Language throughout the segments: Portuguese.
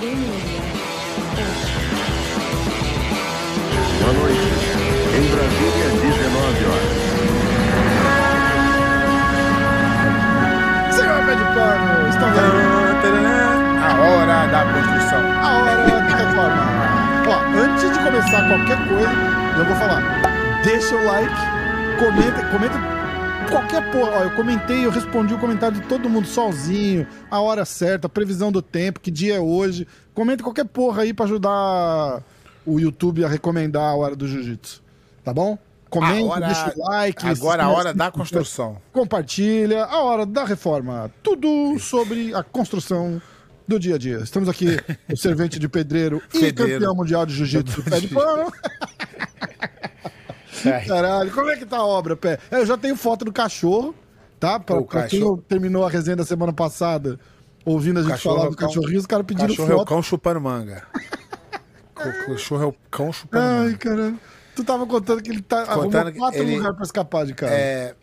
Boa noite. Em Brasília, 19 horas. Senhor Pé de Pano, estamos aí. A hora da construção. A hora da reforma. Ó, antes de começar qualquer coisa, eu vou falar. Deixa o like, comenta, comenta qualquer porra. Ó, eu comentei, eu respondi o comentário de todo mundo sozinho, a hora certa, a previsão do tempo, que dia é hoje. Comenta qualquer porra aí pra ajudar o YouTube a recomendar a hora do jiu-jitsu. Tá bom? Comenta, hora- deixa o like. Agora a hora da construção. compartilha a hora da reforma. Tudo sobre a construção do dia a dia. Estamos aqui, o servente de pedreiro e campeão mundial de jiu-jitsu, pé de pano. Caralho, como é que tá a obra, pé? Eu já tenho foto do cachorro, tá? Pra, O pra quem cachorro- terminou a resenha da semana passada, ouvindo a gente Cachorro falar é do o cão- cachorrinho, os caras pediram Cachorro é o foto. cão chupando manga. O cachorro é o cão chupando Ai, manga. caralho. Tu tava contando que ele tá Contando quatro ele- lugares pra escapar de casa. É,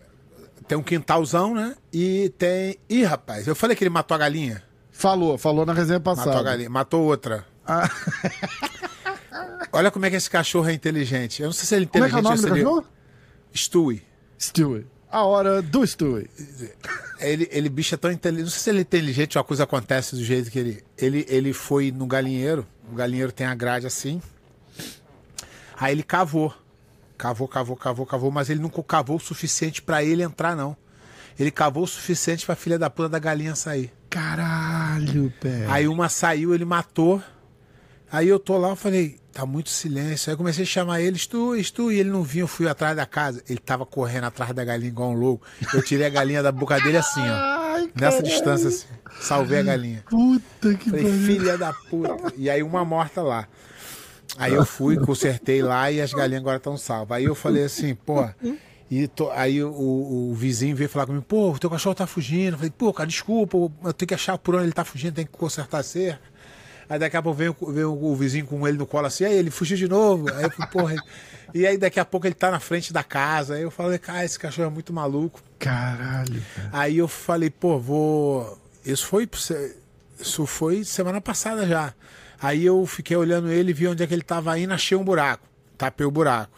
tem um quintalzão, né? E tem. Ih, rapaz, eu falei que ele matou a galinha. Falou, falou na resenha passada. Matou a galinha. Matou outra. Ah. Olha como é que esse cachorro é inteligente. Eu não sei se ele é Como é inteligente que é o nome do cachorro? Stewie. Stewie. A hora do Stewie. Ele, ele bicho é tão inteligente. Não sei se ele é inteligente ou a coisa acontece do jeito que ele. Ele, ele foi no galinheiro. O galinheiro tem a grade assim. Aí ele cavou. Cavou, cavou, cavou, cavou, mas ele nunca cavou o suficiente pra ele entrar, não. Ele cavou o suficiente pra filha da puta da galinha sair. Caralho, pé. Aí uma saiu, ele matou. Aí eu tô lá, eu falei, tá muito silêncio. Aí eu comecei a chamar ele, Stu, Stu, e ele não vinha, eu fui atrás da casa. Ele tava correndo atrás da galinha igual um louco. Eu tirei a galinha da boca dele assim, ó. Ai, Nessa distância, assim. Salvei a galinha. Puta que Falei, filha da puta. E aí uma morta lá. Aí eu fui, consertei lá e as galinhas agora estão salvas. Aí eu falei assim, pô. E tô- aí o, o vizinho veio falar comigo, pô, o teu cachorro tá fugindo. Eu falei, pô, cara, desculpa, eu tenho que achar por onde ele tá fugindo, tem que consertar a cerca. Aí daqui a pouco veio, veio o vizinho com ele no colo assim, aí ele fugiu de novo. Aí eu falei, porra. E aí daqui a pouco ele tá na frente da casa. Aí eu falei, cara, esse cachorro é muito maluco. Caralho, pé. Aí eu falei, pô, vou. Isso foi. Isso foi semana passada já. Aí eu fiquei olhando ele, vi onde é que ele tava indo, achei um buraco. Tapei o buraco.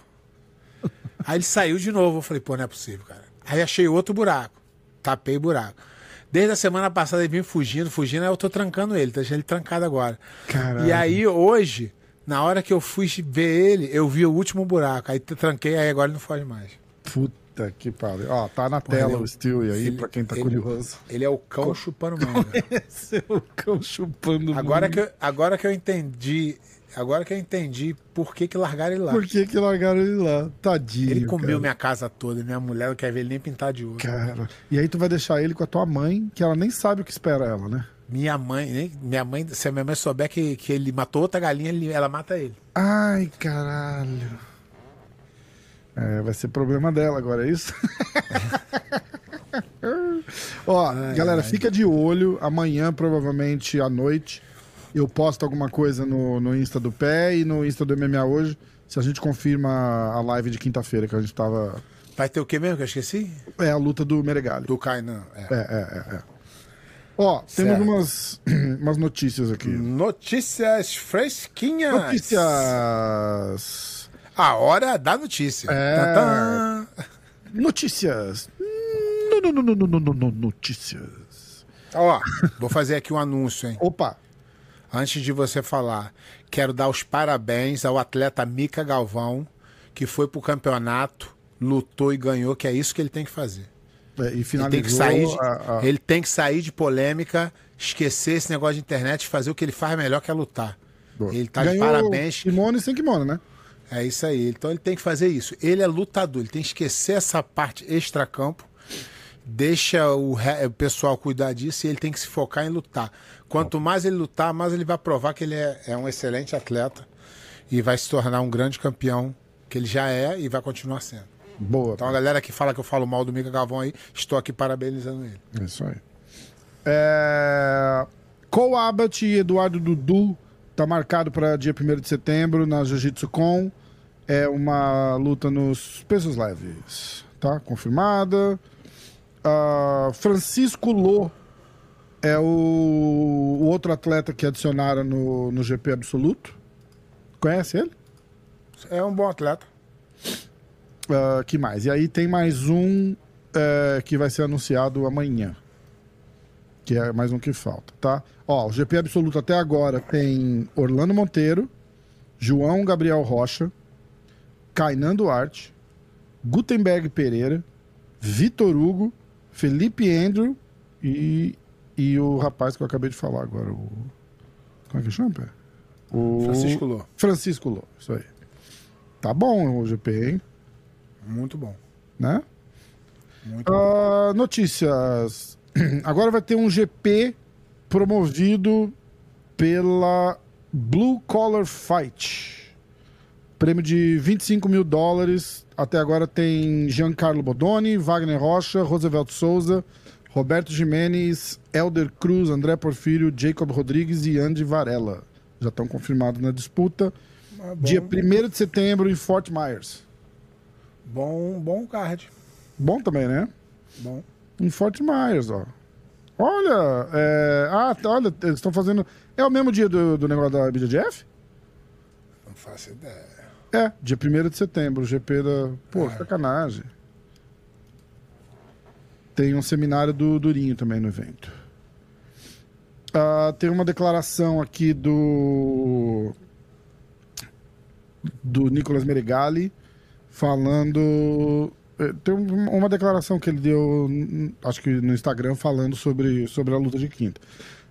Aí ele saiu de novo. Eu falei, pô, não é possível, cara. Aí achei outro buraco. Tapei o buraco. Desde a semana passada ele vinha fugindo, fugindo, aí eu tô trancando ele, tá deixando ele trancado agora. Caralho. E aí hoje, na hora que eu fui ver ele, eu vi o último buraco. Aí tranquei, aí agora ele não foge mais. Puta que pariu. Ó, tá na tela ele é o Stewie aí, ele- pra quem tá ele- curioso. Ele é o cão chupando manga. Esse é o cão chupando Agora manga. que, eu, agora que eu entendi, agora que eu entendi por que, que largaram ele lá. Por que que largaram ele lá? Tadinho, Ele comeu cara. minha casa toda, minha mulher não quer ver ele nem pintar de ouro. Cara, e aí tu vai deixar ele com a tua mãe, que ela nem sabe o que espera ela, né? Minha mãe, nem- minha mãe, se a minha mãe souber que, que ele matou outra galinha, ele- ela mata ele. Ai, caralho. É, vai ser problema dela agora, é isso? Ó, galera, fica de olho. Amanhã, provavelmente à noite, eu posto alguma coisa no, no Insta do Pé e no Insta do MMA hoje. Se a gente confirma a live de quinta-feira que a gente tava. Vai ter o que mesmo que eu esqueci? É a luta do Meregali. Do Kainan. É. É, é, é, é. Ó, temos Certo. algumas, umas notícias aqui. Notícias fresquinhas. Notícias. A hora da notícia. É. Tantã. Notícias. No, no, no, no, no, no, no, notícias. Ó, vou fazer aqui um anúncio, hein? Opa, Antes de você falar, quero dar os parabéns ao atleta Mica Galvão, que foi pro campeonato, lutou e ganhou, que é isso que ele tem que fazer. é, e Ele finalizou tem que sair de, a- a- ele tem que sair de polêmica, esquecer esse negócio de internet e fazer o que ele faz melhor, que é lutar. Boa. Ele tá de Ganhou parabéns. Kimono e sem kimono, né? É isso aí. Então ele tem que fazer isso. Ele é lutador, ele tem que esquecer essa parte extracampo, deixa o, re- o pessoal cuidar disso e ele tem que se focar em lutar. Quanto mais ele lutar, mais ele vai provar que ele é, é um excelente atleta e vai se tornar um grande campeão, que ele já é e vai continuar sendo. Boa. Então a galera que fala que eu falo mal do Mica Galvão aí, estou aqui parabenizando ele. É isso aí. É... Cole Abbott e Eduardo Dudu tá marcado para dia 1 de setembro na Jiu-Jitsu Com. É uma luta nos pesos leves. Tá? Confirmada. Ah, Francisco Lô é o, o outro atleta que adicionaram no, no GP Absoluto. Conhece ele? É um bom atleta. Uh, que mais? E aí tem mais um é, que vai ser anunciado amanhã. Que é mais um que falta, tá? Ó, o GP Absoluto até agora tem Orlando Monteiro, João Gabriel Rocha, Kainan Duarte, Gutenberg Pereira, Vitor Hugo, Felipe Andrew e, e o rapaz que eu acabei de falar agora, o. Como é que chama? O Francisco Lô. Francisco Lô, isso aí. Tá bom o GP, hein? Muito bom. Né? Muito bom. Ah, notícias. Agora vai ter um GP promovido pela Blue Collar Fight. Prêmio de 25 mil dólares. Até agora tem Giancarlo Bodoni, Wagner Rocha, Roosevelt Souza, Roberto Jimenez, Elder Cruz, André Porfírio, Jacob Rodrigues e Andy Varela. Já estão confirmados na disputa. Ah, Dia 1 de setembro em Fort Myers. bom, bom card. Bom também, né? Bom. Em Fort Myers, ó. Olha, é... ah, tá, olha, eles estão fazendo. É o mesmo dia do, do negócio da BJJF? Não faço ideia. É, dia 1 de setembro, o GP da. Pô, É. sacanagem. Tem um seminário do Durinho também no evento. Ah, tem uma declaração aqui do. Do Nicolas Merigali falando. eh, Tem um- uma declaração que ele deu, acho que no Instagram, falando sobre, sobre a luta de quinta.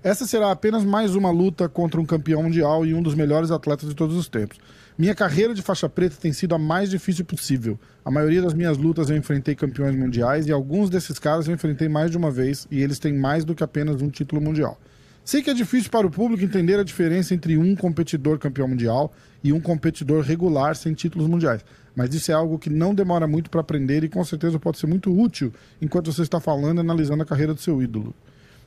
Essa será apenas mais uma luta contra um campeão mundial e um dos melhores atletas de todos os tempos. Minha carreira de faixa preta tem sido a mais difícil possível. A maioria das minhas lutas eu enfrentei campeões mundiais e alguns desses caras eu enfrentei mais de uma vez e eles têm mais do que apenas um título mundial. Sei que é difícil para o público entender a diferença entre um competidor campeão mundial e um competidor regular sem títulos mundiais, mas isso é algo que não demora muito para aprender e com certeza pode ser muito útil enquanto você está falando e analisando a carreira do seu ídolo.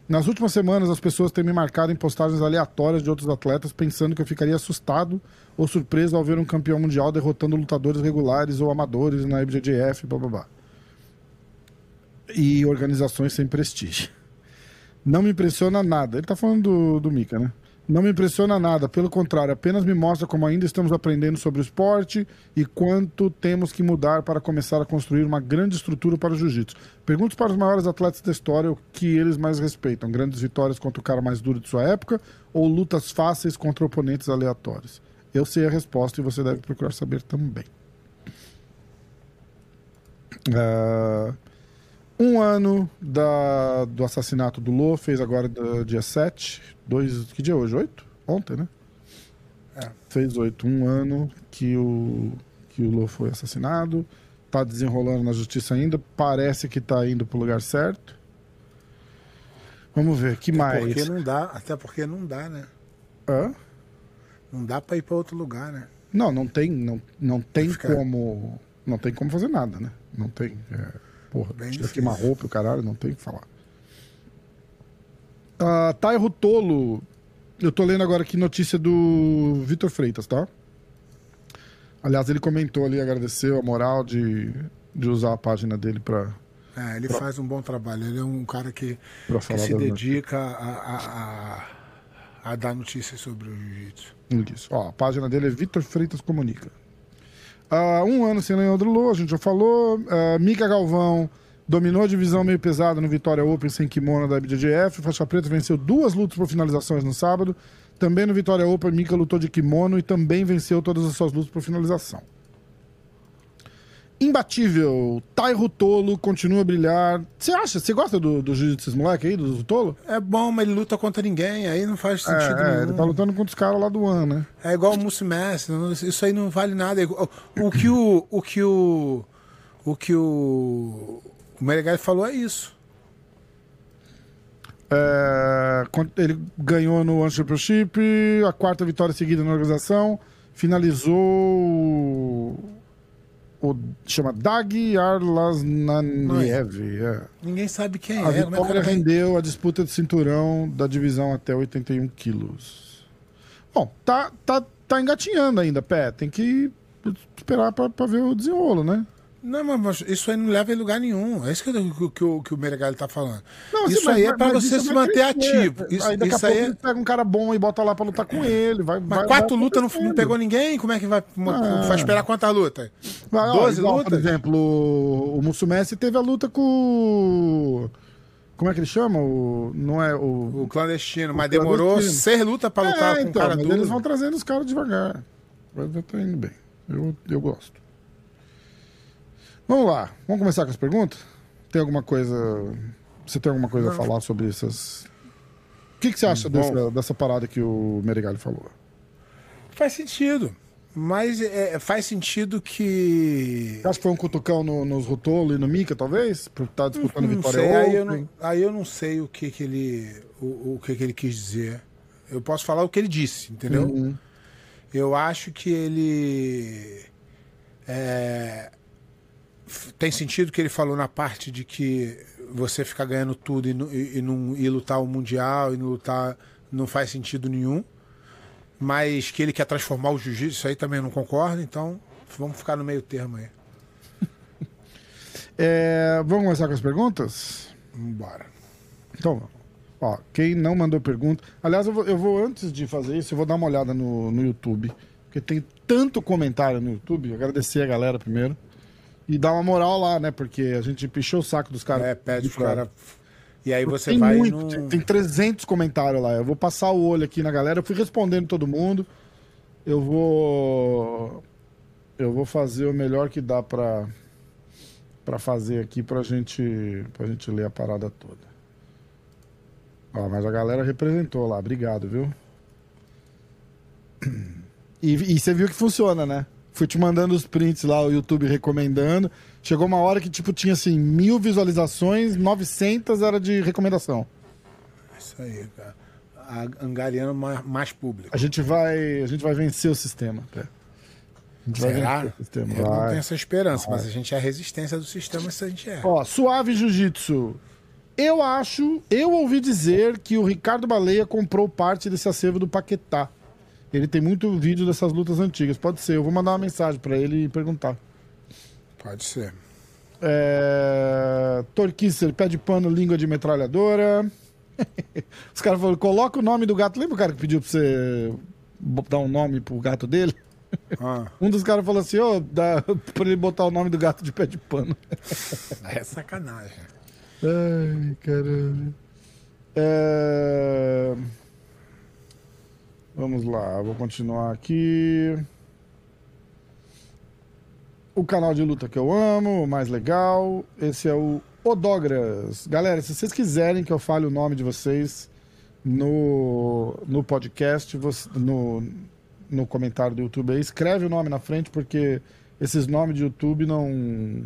Nas últimas semanas, as pessoas têm me marcado em postagens aleatórias de outros atletas, pensando que eu ficaria assustado ou surpreso ao ver um campeão mundial derrotando lutadores regulares ou amadores na IBJJF, blá blá blá. E organizações sem prestígio. Não me impressiona nada. Ele tá falando do, do Mika, né? Não me impressiona nada, pelo contrário, apenas me mostra como ainda estamos aprendendo sobre o esporte e quanto temos que mudar para começar a construir uma grande estrutura para o jiu-jitsu. Pergunto para os maiores atletas da história o que eles mais respeitam: grandes vitórias contra o cara mais duro de sua época ou lutas fáceis contra oponentes aleatórios? Eu sei a resposta e você deve procurar saber também. Ah, um ano da, do assassinato do Lô, fez agora do dia 7. Dois, que dia é hoje? 8? Ontem, né? É. Fez 8. Um ano que o, que o Lô foi assassinado. Tá desenrolando na justiça ainda. Parece que tá indo pro lugar certo. Vamos ver, que mais? Porque não dá, até porque não dá, né? Hã? Não dá pra ir pra outro lugar, né? Não, não tem, não, não tem Fica- como. Não tem como fazer nada, né? Não tem. É, porra, tira difícil. queimar roupa o caralho, não tem o que falar. Uh, Tairo Tolo. Eu tô lendo agora aqui notícia do Vitor Freitas, tá? Aliás, ele comentou ali, agradeceu a moral de, de usar a página dele pra, É, ele faz um bom trabalho. Ele é um cara que, pra que se dedica a, a, a, a dar notícias sobre o jiu-jitsu. Isso. Ó, a página dele é Vitor Freitas Comunica. Ah, um ano sem Leandro Lô, a gente já falou. Ah, Mika Galvão dominou a divisão meio pesada no Vitória Open sem kimono da IBJJF. Faixa preta venceu duas lutas por finalizações no sábado. Também no Vitória Open, Mika lutou de kimono e também venceu todas as suas lutas por finalização. Imbatível, Tairo Tolo continua a brilhar. Você acha? Você gosta do, do jiu-jitsu desses moleque aí, do, do Tolo? É bom, mas ele luta contra ninguém, aí não faz sentido É, é, nenhum. ele tá lutando contra os caras lá do One, né? É igual o Mussi Messi, não- isso aí não vale nada. É O que o. O que o. O que o. O Meregali falou é isso. É, ele ganhou no One Championship, a quarta vitória seguida na organização, finalizou o, o chama Dag Arlasnaniev. É. Ninguém sabe quem A é. como é vitória rendeu a disputa de cinturão da divisão até 81 quilos. Bom, tá, tá, tá engatinhando ainda, pé. Tem que esperar pra ver o desenrolo, né? Não, mas isso aí não leva em lugar nenhum. É isso que, que, que, o, que o Meregali tá falando. Não, assim, isso mas- aí é mas- pra mas você se manter ativo. Isso, aí daqui isso a aí pouco é... ele pega um cara bom e bota lá pra lutar com ele. Vai, Mas vai, quatro lutas não, não pegou ninguém? Como é que vai, Ah. vai esperar quantas lutas? Vai, ó, 12 igual, lutas? Por exemplo, o, o Mussumessi teve a luta com. Como é que ele chama? O, não é o... O clandestino, mas O demorou clandestino. seis lutas pra lutar É, com então, o cara mas duro. eles vão trazendo os caras devagar. Vai vai tá indo bem. Eu, eu gosto. Vamos lá. Vamos começar com as perguntas? Tem alguma coisa... Você tem alguma coisa a falar sobre essas... O que, que você acha Bom. dessa, dessa parada que o Merigali falou? Faz sentido. Mas é, faz sentido que. Você acha que foi um cutucão no, nos Rotolo e no Mika, talvez? Por estar disputando Não vitória sei, aí eu não, aí eu não sei o que, que ele. O, o que, que ele quis dizer. Eu posso falar o que ele disse, entendeu? Uhum. Eu acho que ele. é, tem sentido que ele falou na parte de que você ficar ganhando tudo e, não- e, e não e lutar o Mundial e não lutar não faz sentido nenhum. Mas que ele quer transformar o jiu-jitsu, isso aí também não concordo, então vamos ficar no meio termo aí. É, vamos começar com as perguntas? Vambora. Então, ó, quem não mandou pergunta. Aliás, eu vou, eu vou, antes de fazer isso, eu vou dar uma olhada no, no YouTube. Porque tem tanto comentário no YouTube. Agradecer a galera primeiro. E dar uma moral lá, né? Porque a gente pichou o saco dos caras. É, pede de pro cara. E aí você tem vai. muito, tem, tem 300 comentários lá. Eu vou passar o olho aqui na galera. Eu fui respondendo todo mundo. Eu vou. Eu vou fazer o melhor que dá pra, pra fazer aqui pra gente, pra gente ler a parada toda. Ó, mas a galera representou lá. Obrigado, viu? E, e você viu que funciona, né? Fui te mandando os prints lá, o YouTube recomendando. Chegou uma hora que, tipo, tinha assim, mil visualizações, 900 era de recomendação. Isso aí, cara. A- Angariando mais, mais público. A gente vai, a gente vai vencer o sistema. Pé. A gente vai Será? vencer o sistema. Eu não vai. tenho essa esperança, mas a gente é a resistência do sistema, isso a gente é. Ó, Suave Jiu-Jitsu. Eu acho, eu ouvi dizer que o Ricardo Baleia comprou parte desse acervo do Paquetá. Ele tem muito vídeo dessas lutas antigas. Pode ser, eu vou mandar uma mensagem pra ele e perguntar. Pode ser. É... Torquicer, pé de pano, língua de metralhadora. Os caras falaram, coloca o nome do gato. Lembra o cara que pediu pra você dar um nome pro gato dele? Ah, Um dos caras falou assim, ô, dá pra ele botar o nome do gato de pé de pano. é sacanagem. Ai, caralho. É... Vamos lá, vou continuar aqui. O canal de luta que eu amo, o mais legal. Esse é o Odogras. Galera, se vocês quiserem que eu fale o nome de vocês no, no podcast, no, no comentário do YouTube aí, escreve o nome na frente, porque esses nomes de YouTube não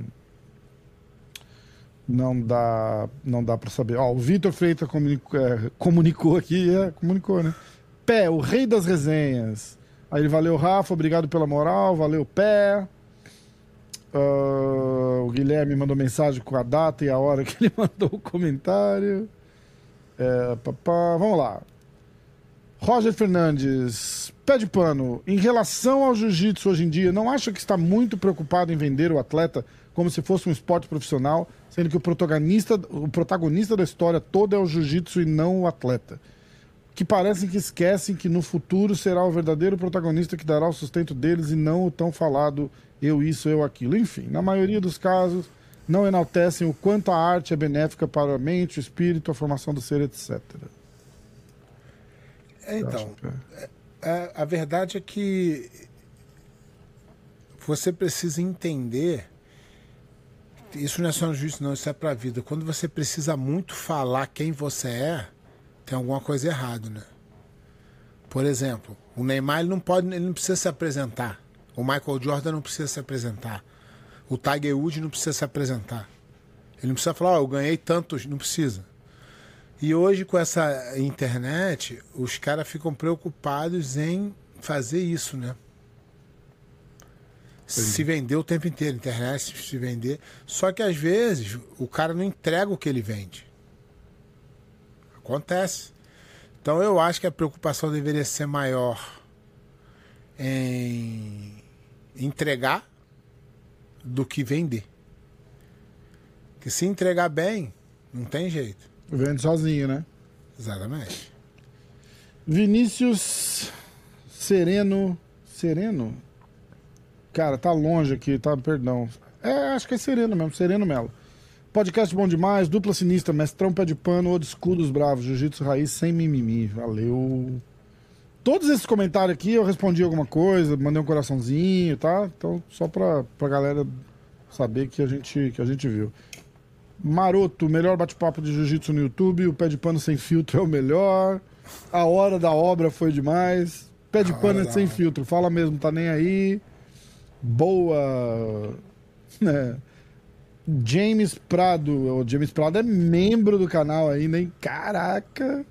não dá não dá para saber. Ó, o Vitor Freitas comunicou, é, comunicou aqui, é, comunicou, né? Pé, o rei das resenhas. Aí ele valeu, Rafa, obrigado pela moral, valeu, Pé. Ah, o Guilherme mandou mensagem com a data e a hora que ele mandou o comentário. É, vamos lá. Roger Fernandes, pé de pano. Em relação ao jiu-jitsu hoje em dia, não acha que está muito preocupado em vender o atleta como se fosse um esporte profissional, sendo que o protagonista, o protagonista da história toda é o jiu-jitsu e não o atleta? Que parecem que esquecem que no futuro será o verdadeiro protagonista que dará o sustento deles e não o tão falado eu isso, eu aquilo. Enfim, na maioria dos casos, não enaltecem o quanto a arte é benéfica para a mente, o espírito, a formação do ser, etc. É, Então, Acho que- é, a verdade é que você precisa entender. Isso não é só no juízo, não, isso é pra vida. Quando você precisa muito falar quem você é, tem alguma coisa errada, né? Por exemplo, o Neymar ele não pode, ele não precisa se apresentar. O Michael Jordan não precisa se apresentar. O Tiger Woods não precisa se apresentar. Ele não precisa falar, ó, eu ganhei tantos, não precisa. E hoje, com essa internet, os caras ficam preocupados em fazer isso, né? Se vender o tempo inteiro, internet se vender. Só que às vezes o cara não entrega o que ele vende. Acontece. Então eu acho que a preocupação deveria ser maior em entregar do que vender. Que se entregar bem, não tem jeito. Vende sozinho, né? Exatamente. Vinícius Sereno. Sereno? Cara, tá longe aqui, tá? Perdão. É, acho que é Sereno mesmo, Sereno Melo. Podcast bom demais, dupla sinistra, mestrão pé de pano, old school dos bravos, jiu-jitsu raiz sem mimimi. Valeu. Todos esses comentários aqui eu respondi alguma coisa, mandei um coraçãozinho, tá? Então, só pra, pra galera saber que a gente, que a gente viu. Maroto, melhor bate-papo de jiu-jitsu no YouTube. O pé de pano sem filtro é o melhor. A hora da obra foi demais. Pé de pano é sem filtro, fala mesmo, tá nem aí. Boa. É. James Prado. O James Prado é membro do canal ainda, hein? Caraca.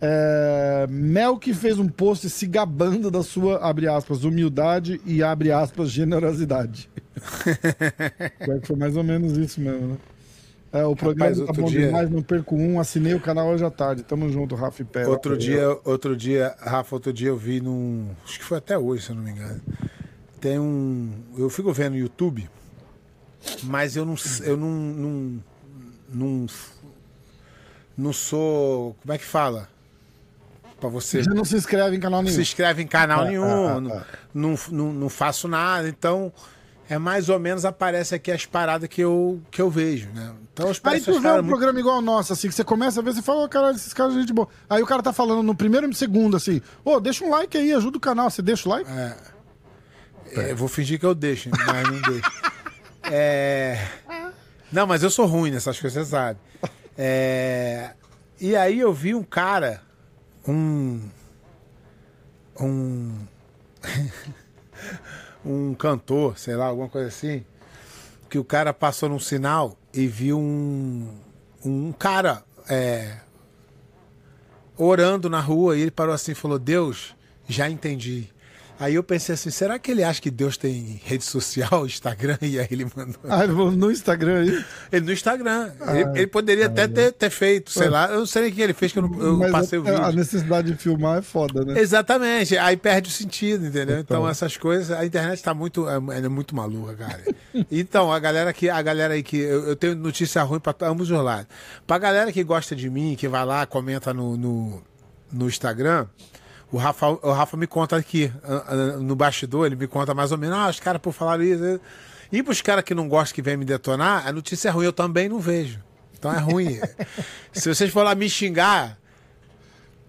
É, Mel que fez um post se gabando da sua, abre aspas, humildade e abre aspas, generosidade. Que foi mais ou menos isso mesmo, né? É, o programa Rapaz, tá bom dia- demais, não perco um. Assinei o canal hoje à tarde. Tamo junto, Rafa e Pé. Outro dia, outro dia, Rafa, outro dia eu vi num. Acho que foi até hoje, se eu não me engano. Tem um. Eu fico vendo no YouTube, mas eu não. Eu não. Não, não, não sou. Como é que fala? Pra você. Já não se inscreve em canal nenhum. se inscreve em canal É, nenhum, é, é, não, é. Não, não, não faço nada, então é mais ou menos aparece aqui as paradas que eu, que eu vejo, né? Então Aí tu vê um muito- programa igual o nosso, assim, que você começa a ver, você fala, caralho, esses caras são gente boa. Aí o cara tá falando no primeiro e no segundo, assim, ô, deixa um like aí, ajuda o canal. Você deixa o like? É, eu vou fingir que eu deixo, mas não deixo. É... Não, mas eu sou ruim nessas coisas, você sabe. É... E aí eu vi um cara, um. Um. um cantor, sei lá, alguma coisa assim, que o cara passou num sinal e viu um. Um cara é, orando na rua e ele parou assim e falou: Deus, já entendi. Aí eu pensei assim: será que ele acha que Deus tem rede social, Instagram? E aí ele mandou. Ah, no Instagram aí. Ele no Instagram. ele, ele poderia até ter, ter feito, sei lá. Eu não sei nem o que ele fez, que eu, não, eu passei o a, a vídeo. necessidade de filmar é foda, né? Exatamente, aí perde o sentido, entendeu? Então, Então. essas coisas, a internet tá muito, é, é muito maluca, cara. Então, a galera que, a galera aí que eu, eu tenho notícia ruim para ambos os lados. Pra galera que gosta de mim, que vai lá, comenta no, no, no Instagram, o Rafa, o Rafa me conta aqui, no bastidor, ele me conta mais ou menos, ah, os caras por falar isso. E pros caras que não gostam que vem me detonar, a notícia é ruim, eu também não vejo. Então é ruim. Se vocês for lá me xingar,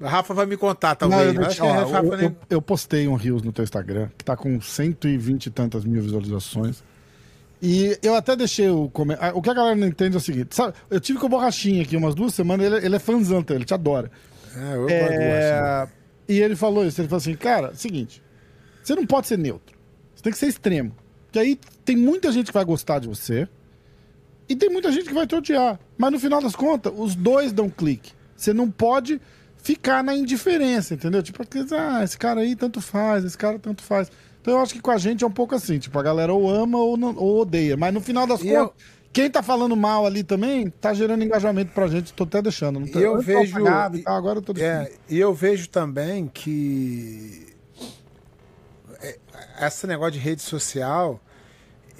o Rafa vai me contar, Não, talvez. eu, Mas acho que ó, o Rafa eu- nem- eu- eu postei um Rios no teu Instagram, que tá com 120 e tantas mil visualizações. E eu até deixei o comentário. O que a galera não entende é o seguinte: sabe, eu tive com o Borrachinha aqui umas duas semanas, ele, ele é fãzão, ele te adora. É, eu gosto do Washington. É, e ele falou isso, ele falou assim, cara, seguinte, você não pode ser neutro. Você tem que ser extremo. Porque aí tem muita gente que vai gostar de você e tem muita gente que vai te odiar. Mas no final das contas, os dois dão clique. Você não pode ficar na indiferença, entendeu? Tipo, ah, esse cara aí tanto faz, esse cara tanto faz. Então eu acho que com a gente é um pouco assim, tipo, a galera ou ama ou, não- ou odeia. Mas no final das E contas, eu- quem tá falando mal ali também tá gerando engajamento pra gente. Tô até deixando. Não tô, E eu antes vejo- e tal, agora eu tô deixando. É, e eu vejo também que é, esse negócio de rede social,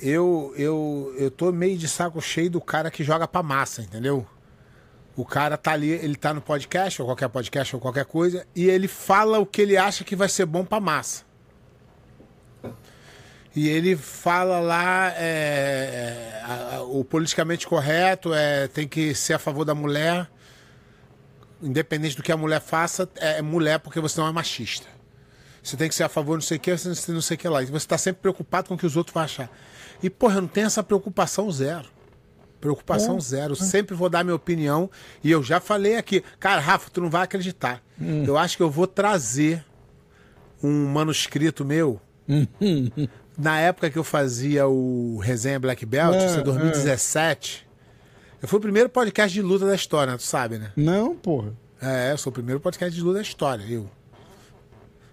eu, eu, eu tô meio de saco cheio do cara que joga pra massa, entendeu? O cara tá ali, ele tá no podcast, ou qualquer podcast, ou qualquer coisa, e ele fala o que ele acha que vai ser bom pra massa. E ele fala lá é, a- a- o politicamente correto é tem que ser a favor da mulher, independente do que a mulher faça, é mulher porque você não é machista. Você tem que ser a favor não sei o que, você não sei o que lá. E você está sempre preocupado com o que os outros vão achar. E, porra, eu não tenho essa preocupação zero. Preocupação zero. Sempre vou dar minha opinião. E eu já falei aqui. Cara, Rafa, tu não vai acreditar. Eu acho que eu vou trazer um manuscrito meu. Na época que eu fazia o Resenha Black Belt, É, isso é 2017. Eu fui o primeiro podcast de luta da história, tu sabe, né? Não, porra. É, eu sou o primeiro podcast de luta da história, eu.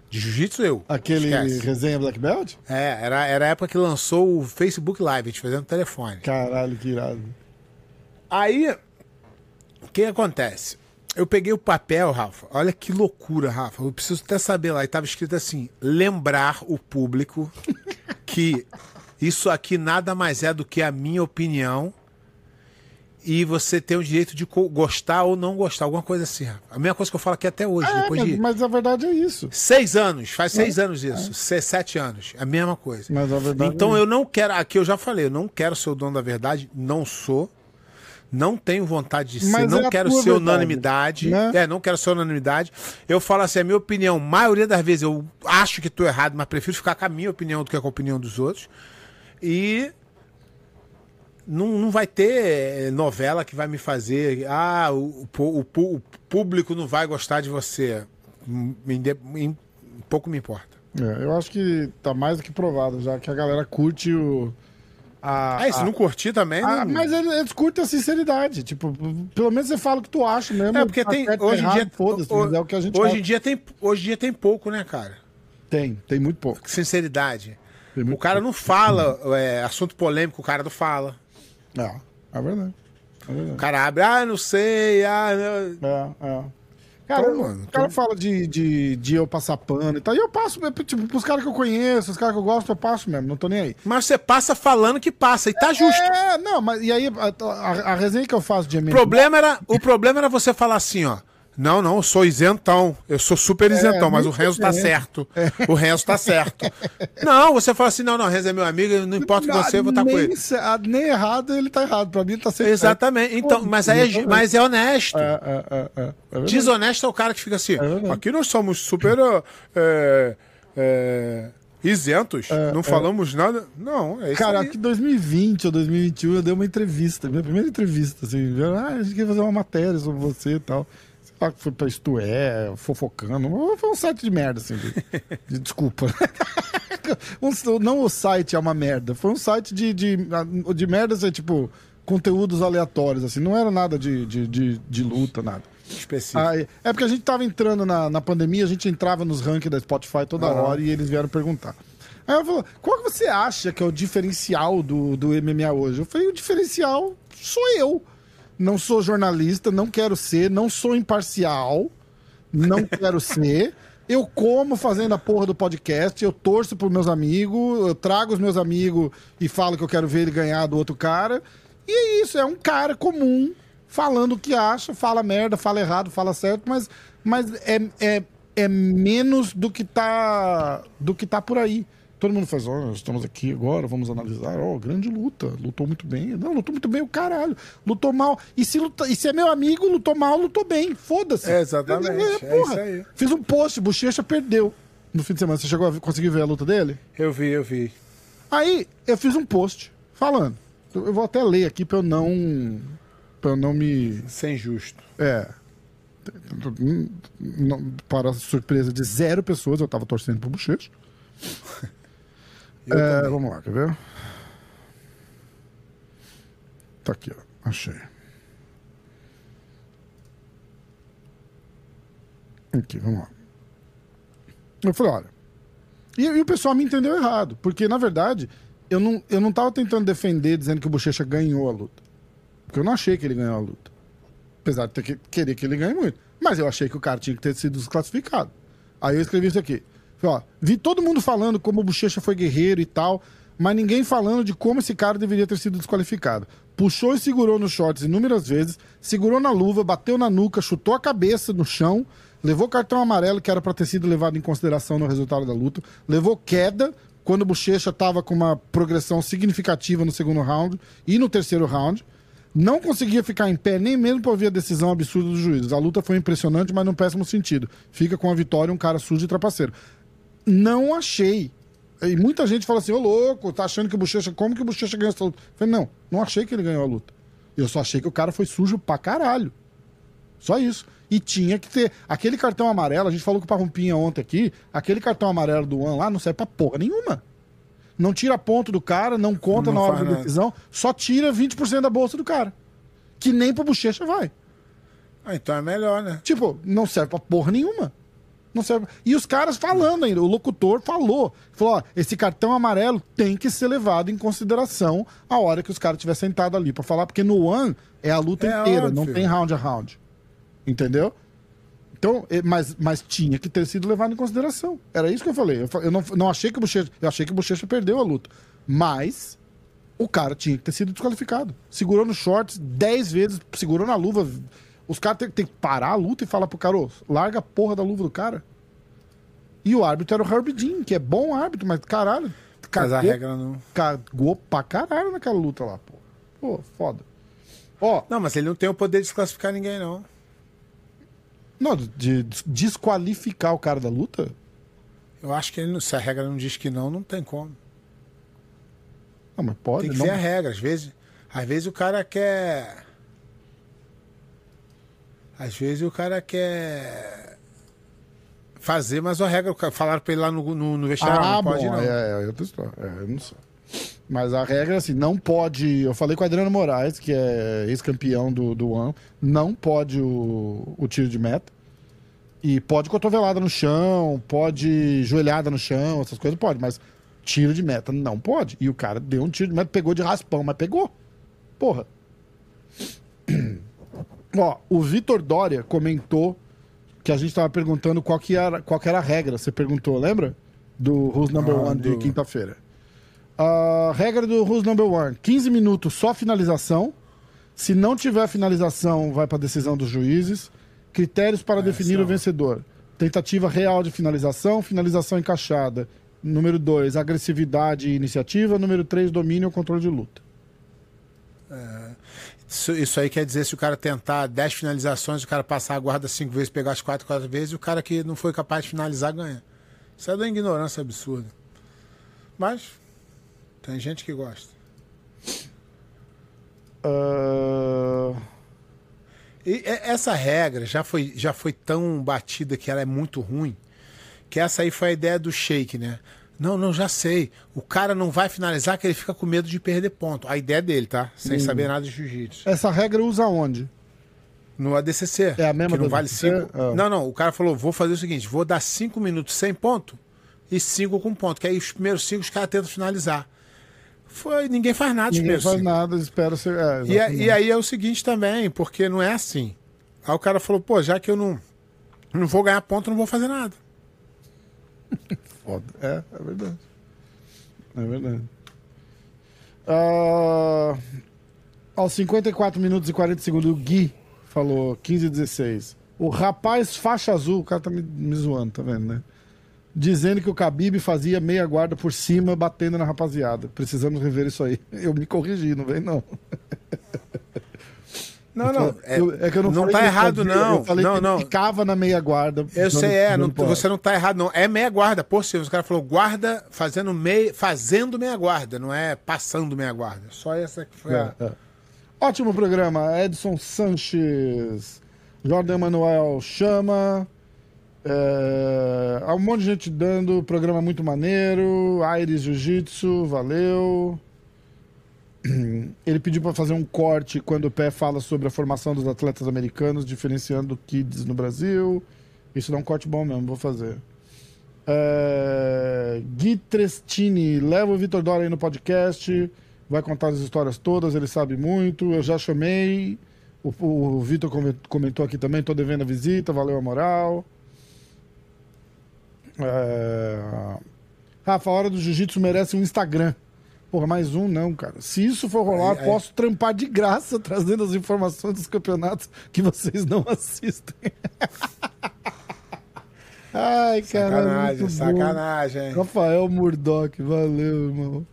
De jiu-jitsu, eu. Aquele Esquece. resenha Black Belt? É, era, era a época que lançou o Facebook Live, a gente fazendo telefone. Caralho, que irado. Aí, o que acontece? Eu peguei o papel, Rafa. Olha que loucura, Rafa. Eu preciso até saber lá. E tava escrito assim: lembrar o público que Isso aqui nada mais é do que a minha opinião. E você tem o direito de gostar ou não gostar, alguma coisa assim. rapaz. A mesma coisa que eu falo aqui até hoje, É, depois mas, de mas a verdade é isso. seis anos, faz seis anos isso, se- sete anos, a mesma coisa. Mas a verdade Então é eu não quero, aqui eu já falei, eu não quero ser o dono da verdade, não sou. Não tenho vontade de ser, Mas não é quero ser verdade, unanimidade. né? É, não quero ser unanimidade. Eu falo assim, a minha opinião, maioria das vezes eu acho que tô errado, mas prefiro ficar com a minha opinião do que com a opinião dos outros. E não, não vai ter eh, novela que vai me fazer. Ah, o, o, o o público não vai gostar de você. Inde- hum, Pouco me importa. É, eu acho que tá mais do que provado já que a galera curte o. A, Ah, e se a- não curtir também. a- não... mas eles, curtem a sinceridade. Tipo, pelo menos você fala o que tu acha mesmo. É porque tá tem. certo, Hoje em dia. Mas é o que a gente hoje em dia tem Hoje em dia tem pouco, né, cara? Tem, tem muito pouco. Sinceridade. Muito O cara não fala é, assunto polêmico, o cara não fala. É, é verdade. É O verdade. cara abre, ah, não sei, ah, não... É, é. Cara, Então, mano, o cara então- fala de, de, de eu passar pano e tal. E eu passo, é, tipo, pros caras que eu conheço, os caras que eu gosto, eu passo mesmo, não tô nem aí. Mas você passa falando que passa, e tá justo. É, não, mas e aí a, a- a resenha que eu faço de MMA. problema, era, o problema era você falar assim, ó. Não, não, eu sou isentão. Eu sou super isentão, mas o Renzo tá certo. O Renzo tá certo. Não, você fala assim, não, não, o Renzo é meu amigo, não importa o que você, eu vou estar com nem, ele. ah, nem errado, ele tá errado. Pra mim, ele tá sempre Exatamente. Então, mas aí é, mas é honesto. certo. É, é, é, é. É. Desonesto é o cara que fica assim. aqui nós somos super é, é, isentos, não falamos nada. Não, é isso Cara, aí. aqui em 2020 ou 2021 eu dei uma entrevista, minha primeira entrevista, assim, ah, a gente quer fazer uma matéria sobre você e tal. Lá que foi pra Isto É, fofocando, foi um site de merda, assim, de, de- desculpa. Um- não o site é uma merda, foi um site de, de, de merda, assim, tipo, conteúdos aleatórios, assim, não era nada de, de, de, de luta, nada. Específico. Aí, é porque a gente tava entrando na, na pandemia, a gente entrava nos rankings da Spotify toda Aham. hora e eles vieram perguntar. Aí eu falei, qual que você acha que é o diferencial do, do MMA hoje? Eu falei, o diferencial sou eu. Não sou jornalista, não quero ser, não sou imparcial, não quero ser. Eu como fazendo a porra do podcast, eu torço pros meus amigos, eu trago os meus amigos e falo que eu quero ver ele ganhar do outro cara. E é isso, é um cara comum falando o que acha, fala merda, fala errado, fala certo, mas, mas é, é, é menos do que tá do que tá por aí. Todo mundo faz, ó, estamos aqui agora, vamos analisar, ó, grande luta, lutou muito bem. Não, lutou muito bem o caralho, lutou mal. E se, luta, e se é meu amigo, lutou mal, lutou bem, foda-se. É, exatamente, é isso aí. Fiz um post, Bochecha perdeu no fim de semana. Você chegou a conseguir ver a luta dele? Eu vi, eu vi. Aí eu fiz um post falando. Eu vou até ler aqui pra eu não. pra eu não me. Sem justo. É. Não- Para surpresa de zero pessoas, eu tava torcendo pro Bochecha. É, vamos lá, quer ver? Tá aqui, ó. Achei. Aqui, vamos lá. Eu falei, olha. E, e o pessoal me entendeu errado. Porque, na verdade, eu não, eu não tava tentando defender dizendo que o Bochecha ganhou a luta. Porque eu não achei que ele ganhou a luta. Apesar de ter que, querer que ele ganhe muito. Mas eu achei que o cara tinha que ter sido desclassificado. Aí eu escrevi isso aqui. Ó, vi todo mundo falando como o Bochecha foi guerreiro e tal, mas ninguém falando de como esse cara deveria ter sido desqualificado. Puxou e segurou nos shorts inúmeras vezes, segurou na luva, bateu na nuca, chutou a cabeça no chão, levou cartão amarelo que era pra ter sido levado em consideração no resultado da luta, levou queda quando o Bochecha tava com uma progressão significativa no segundo round e no terceiro round. Não conseguia ficar em pé nem mesmo por ouvir a decisão absurda dos juízes. A luta foi impressionante, mas num péssimo sentido. Fica com a vitória um cara sujo e trapaceiro. Não achei. E muita gente fala assim, ô louco, tá achando que o Bochecha... Como que o Bochecha ganhou essa luta? Eu falei, não, não achei que ele ganhou a luta. Eu só achei que o cara foi sujo pra caralho. Só isso. E tinha que ter. Aquele cartão amarelo, a gente falou com o Parrumpinha ontem aqui, aquele cartão amarelo do One lá não serve pra porra nenhuma. Não tira ponto do cara, não conta Não na hora da nada. decisão, só tira 20% da bolsa do cara. Que nem pro bochecha vai. Ah, então é melhor, né? Tipo, não serve pra porra nenhuma. Não serve. E os caras falando ainda, o locutor falou. Falou, ó, esse cartão amarelo tem que ser levado em consideração a hora que os caras estiver sentado ali pra falar, porque no One é a luta É inteira, não óbvio. tem round a round. Entendeu? Então, eh, mas, mas tinha que ter sido levado em consideração. Era isso que eu falei. Eu, eu não, não achei que o Bochecha. Eu achei que o Bochecha perdeu a luta. Mas o cara tinha que ter sido desqualificado. Segurou no shorts 10 vezes, segurou na luva. Os caras têm, que parar a luta e falar pro cara, ô, larga a porra da luva do cara. E o árbitro era o Herbie Dean, que é bom árbitro, mas caralho. Mas a cagou- regra não. Cagou pra caralho naquela luta lá, pô. Pô, foda. Ó, Não, mas ele não tem o poder de desclassificar ninguém, não. não, de de desqualificar o cara da luta? Eu acho que ele não- se a regra não diz que não, não tem como. Não, mas pode. Tem que não... ver a regra. Às vezes, às vezes o cara quer. Às vezes o cara quer fazer, mas a regra. Falaram pra ele lá no, no, no vestiário, Ah, não pode bom, não. É, é outra história. É, eu não sei. Mas a regra é assim, não pode. Eu falei com o Adriano Moraes, que é ex-campeão do, do One, não pode o, o tiro de meta. E pode cotovelada no chão, pode joelhada no chão, essas coisas pode, mas tiro de meta não pode. E o cara deu um tiro de meta, pegou de raspão, mas pegou. Porra. Ó, o Vitor Dória comentou que a gente tava perguntando qual que era, qual que era a regra. Você perguntou, lembra? Do Who's Number Ah, One de do- quinta-feira. A regra do Who's Number One: 15 minutos só finalização. Se não tiver finalização, vai para decisão dos juízes. Critérios para definir são- o vencedor: tentativa real de finalização, finalização encaixada. Número 2, agressividade e iniciativa. Número 3, domínio ou controle de luta. Isso, isso aí quer dizer se o cara tentar 10 finalizações, o cara passar a guarda 5 vezes, pegar as 4, 4 vezes, e o cara que não foi capaz de finalizar ganha. Isso é da ignorância absurda. Mas tem gente que gosta. E e- essa regra já foi, já foi tão batida que ela é muito ruim, que essa aí foi a ideia do shake, né? Não, não, já sei. O cara não vai finalizar que ele fica com medo de perder ponto. A ideia dele, tá? Sem saber nada de jiu-jitsu. essa regra usa onde? No ADCC. É a mesma que não vale ADCC? 5. Ah. Não, não. O cara falou: vou fazer o seguinte: vou dar 5 minutos sem ponto e 5 com ponto. Que aí os primeiros 5 os caras tentam finalizar. Foi, ninguém faz nada Ninguém faz cinco. nada, espera ser. É, E, a- e aí é o seguinte também, porque não é assim. Aí o cara falou, pô, já que eu não, não vou ganhar ponto, não vou fazer nada. Foda. É, é verdade. É verdade. Ah, aos 54 minutos e 40 segundos, o Gui falou 15 e 16. O rapaz faixa azul, o cara tá me, me zoando, tá vendo, né? Dizendo que o Khabib fazia meia guarda por cima, batendo na rapaziada. Precisamos rever isso aí. Eu me corrigi, não vem não. Não, não. É, Eu- é que eu não, não falei tá errado, fazia, não. Eu falei não, que não. ficava na meia guarda. Eu sei, é, não- você não tá errado, não. É meia guarda, por cima. Os caras falaram guarda fazendo, meia, fazendo meia guarda, não é passando meia guarda. Só essa que foi a. É, é. Ótimo programa. Edson Sanches, Jordan Manuel Chama. É, há um monte de gente dando programa muito maneiro. Aires Jiu-Jitsu, valeu. Ele pediu para fazer um corte quando o pé fala sobre a formação dos atletas americanos, diferenciando kids no Brasil. Isso dá um corte bom mesmo, vou fazer. É, Gui Trestini, leva o Vitor Dora aí no podcast. Vai contar as histórias todas, ele sabe muito. Eu já chamei. O, o Vitor come- comentou aqui também, tô devendo a visita, valeu a moral. É... Rafa, a hora do jiu-jitsu merece um Instagram. Porra, mais um não, cara. Se isso for rolar, Aí- aí- posso trampar de graça trazendo as informações dos campeonatos que vocês não assistem. Ai, cara. Sacanagem, bom. sacanagem, hein? Rafael Murdock, valeu, irmão.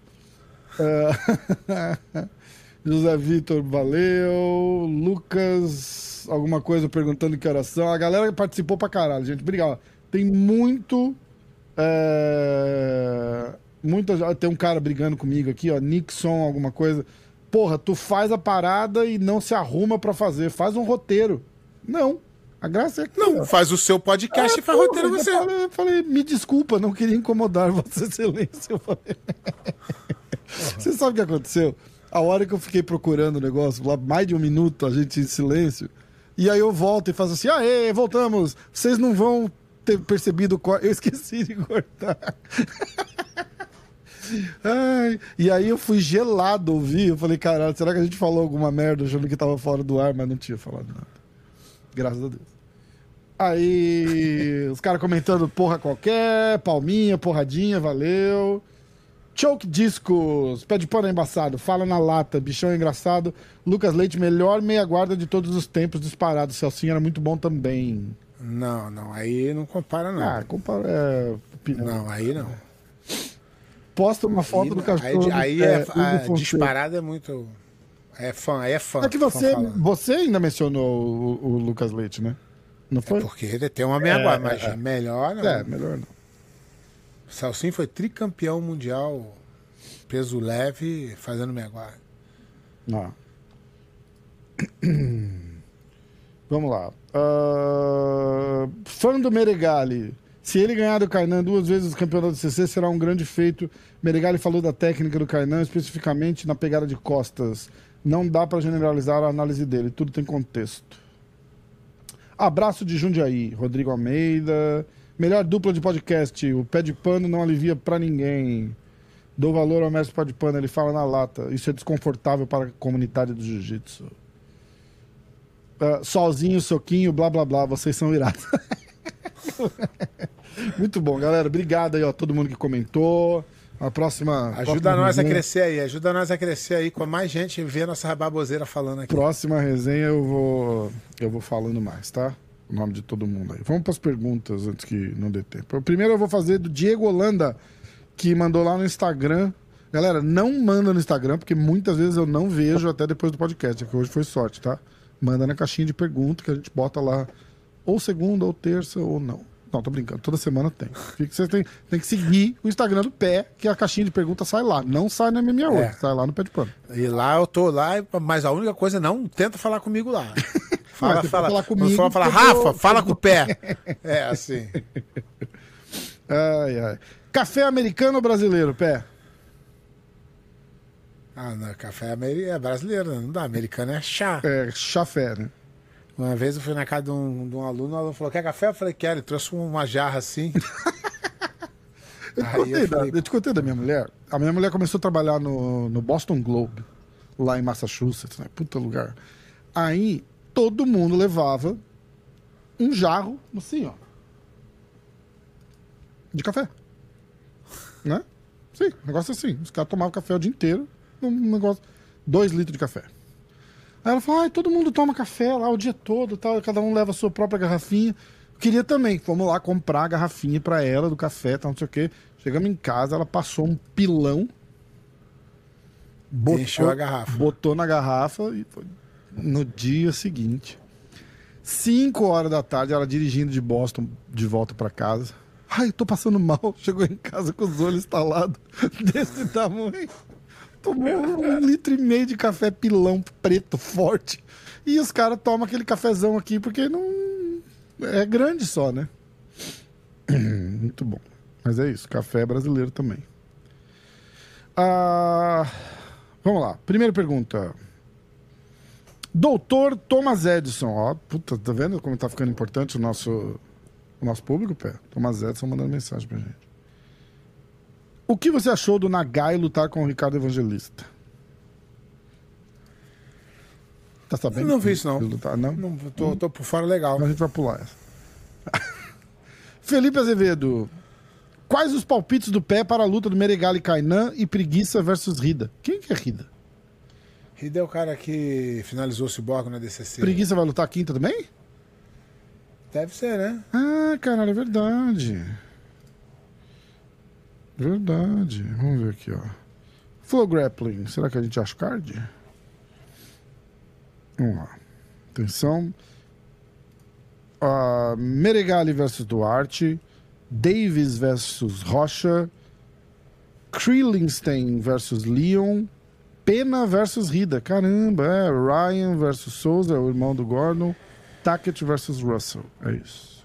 É, José Vitor, valeu. Lucas, alguma coisa perguntando que horas são. A galera participou pra caralho, gente. Obrigado. Tem muito. É, muita, tem um cara brigando comigo aqui, ó. Nixon, alguma coisa. Porra, tu faz a parada e não se arruma pra fazer. Faz um roteiro. Não. A graça é que. Não, faz o seu podcast É, e faz porra, roteiro eu você. Falei, eu falei, me desculpa, não queria incomodar Vossa Excelência. Eu falei. Você sabe o que aconteceu? A hora que eu fiquei procurando o negócio, lá mais de um minuto, a gente em silêncio, e aí eu volto e faço assim: aê, voltamos! Vocês não vão ter percebido o corte. Eu esqueci de cortar. Ai, e aí eu fui gelado ouvir. Eu falei, caralho, será que a gente falou alguma merda achando que tava fora do ar, mas não tinha falado nada. Graças a Deus. Aí, os caras comentando porra qualquer, palminha, porradinha, valeu. Choke Discos, pé de pano é embaçado, fala na lata, bichão é engraçado. Lucas Leite, melhor meia guarda de todos os tempos, disparado. Celcinho era muito bom também. Não, não, aí não compara, não. Ah, compara. É, não, aí não. Posta uma foto Aí, do cachorro. aí, aí é, Hugo a Fonseca. disparada é muito. É fã, aí é fã. É que você, você ainda mencionou o, o Lucas Leite, né? Não foi? Porque ele tem uma meia É, guarda, é, mas é. melhor não. É, melhor não. Celcinho foi tricampeão mundial peso leve fazendo meia guarda. Não. Vamos lá. Ah, fã do Meregali. Se ele ganhar do Kainan duas vezes o campeonato do CC, será um grande feito. Meregali falou da técnica do Kainan, especificamente na pegada de costas. Não dá para generalizar a análise dele, tudo tem contexto. Abraço de Jundiaí, Rodrigo Almeida. Melhor dupla de podcast. O pé de pano não alivia pra ninguém. Dou valor ao mestre pé de pano, ele fala na lata. Isso é desconfortável para a comunidade do jiu-jitsu. Ah, sozinho, soquinho, blá blá blá, vocês são irados. Muito bom, galera. Obrigado aí, ó, todo mundo que comentou. A próxima. Ajuda próxima nós a resenha- crescer aí, ajuda nós a crescer aí, com mais gente ver nossa baboseira falando aqui. Próxima resenha eu vou eu vou falando mais, tá? O nome de todo mundo aí. Vamos para as perguntas antes que não dê tempo. Primeiro eu vou fazer do Diego Holanda, que mandou lá no Instagram. Galera, não manda no Instagram, porque muitas vezes eu não vejo até depois do podcast, é que hoje foi sorte, tá? Manda na caixinha de pergunta que a gente bota lá ou segunda, ou terça, ou não. Não, tô brincando. Toda semana tem. Fica- Você tem, que seguir o Instagram do pé, que a caixinha de pergunta sai lá. Não sai na MMA hoje, É. sai lá no pé de pano. E lá eu tô lá, mas a única coisa, não tenta falar comigo lá. Fala, Mas fala. falar comigo, falar, pegou- Rafa, fala com o pé. É assim. Ai, ai. Café americano ou brasileiro, pé? Ah, não, café é brasileiro, né? não dá. Americano é chá. É, chafé, né? Uma vez eu fui na casa de um, de um aluno, o aluno falou: Quer café? Eu falei: Quero. Ele trouxe uma jarra assim. Eu te, contei eu da, falei- eu te contei da minha mulher. A minha mulher começou a trabalhar no, no Boston Globe, lá em Massachusetts, né? Puta lugar. Aí todo mundo levava um jarro, assim, ó. De café. Né? Sim, um negócio assim. Os caras tomavam café o dia inteiro, num negócio. Dois litros de café. Aí ela falou: ai, todo mundo toma café lá o dia todo, tal, cada um leva a sua própria garrafinha. Eu queria também. Fomos lá comprar a garrafinha pra ela do café, tal, não sei o quê. Chegamos em casa, ela passou um pilão. Botou, Encheu a garrafa. Botou na garrafa e foi no dia seguinte. Cinco horas da tarde, ela dirigindo de Boston de volta pra casa. Ai, tô passando mal. Chegou em casa com os olhos estalados desse tamanho. Tomou um litro e meio de café pilão preto forte. E os caras tomam aquele cafezão aqui porque não. É grande só, né? Muito bom. Mas é isso. Café é brasileiro também. Ah, vamos lá. Primeira pergunta. Doutor Thomas Edison. Ó, puta, tá vendo como tá ficando importante o nosso, o nosso público, pé? Thomas Edison mandando mensagem pra gente. O que você achou do Nagai lutar com o Ricardo Evangelista? Tá sabendo? Eu não vi isso, não. Lutar? Não? Não, tô, tô por fora legal. Então a gente vai pular essa. Felipe Azevedo. Quais os palpites do pé para a luta do Meregali Kainan e Preguiça versus Rida? Quem que é Rida? Rida é o cara que finalizou o Ciborgue na DCC. Preguiça vai lutar quinta também? Deve ser, né? Ah, caralho, é verdade. Verdade. Vamos ver aqui, ó. Flow Grappling. Será que a gente acha o card? Vamos lá. Atenção. Ah, Meregali versus Duarte. Davis versus Rocha. Krillenstein versus Leon. Pena versus Rida. Caramba, é. Ryan versus Souza, o irmão do Gordon. Tackett versus Russell. É isso.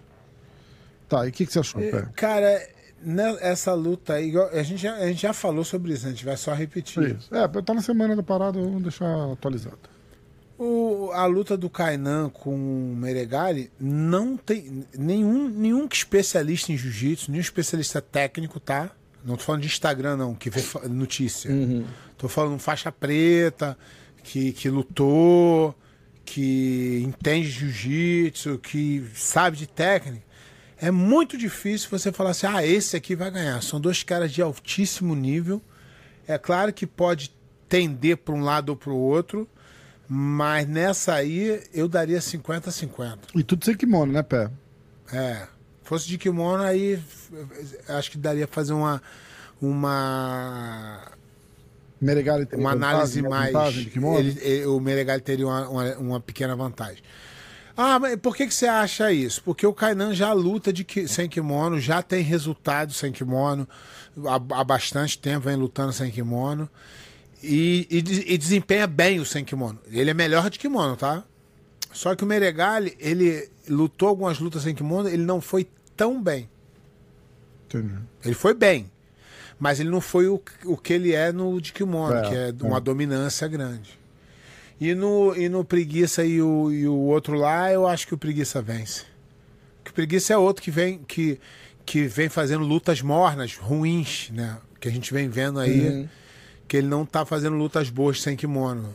Tá, e o que, que você achou, É, Pé? Cara, essa luta aí, igual- a gente, já, a gente já falou sobre isso, a gente vai só repetir. É isso. É, tá na semana da parada, vamos deixar atualizado. O, a luta do Kainan com o Meregali não tem nenhum, nenhum especialista em jiu-jitsu, nenhum especialista técnico, tá? Não tô falando de Instagram, não, que vê notícia. Tô falando faixa preta, que, que lutou, que entende jiu-jitsu, que sabe de técnica. É muito difícil você falar assim, ah, esse aqui vai ganhar. São dois caras de altíssimo nível É claro que pode tender para um lado ou para o outro, mas nessa aí eu daria 50 a 50. E tudo sem kimono, né, Pé? É. Fosse de kimono, aí acho que daria fazer uma. Uma. Meregali teria Uma análise vantagem, mais. vantagem de kimono? ele- ele- o Meregali teria uma, uma, uma pequena vantagem. Ah, mas por que, que você acha isso? Porque o Kainan já luta de ki- sem kimono, já tem resultado sem kimono. Há, há bastante tempo vem lutando sem kimono. E, e, e desempenha bem o sem kimono. Ele é melhor de kimono, tá? Só que o Meregali, ele lutou algumas lutas sem kimono, ele não foi tão bem. Entendi. Ele foi bem, mas ele não foi o, o que ele é no de kimono, É, que é uma é. dominância grande. E no, e no Preguiça e o, e o outro lá, eu acho que o Preguiça vence. Porque o Preguiça é outro que vem, que, que vem fazendo lutas mornas, ruins, né? Que a gente vem vendo aí, Uhum. que ele não tá fazendo lutas boas sem kimono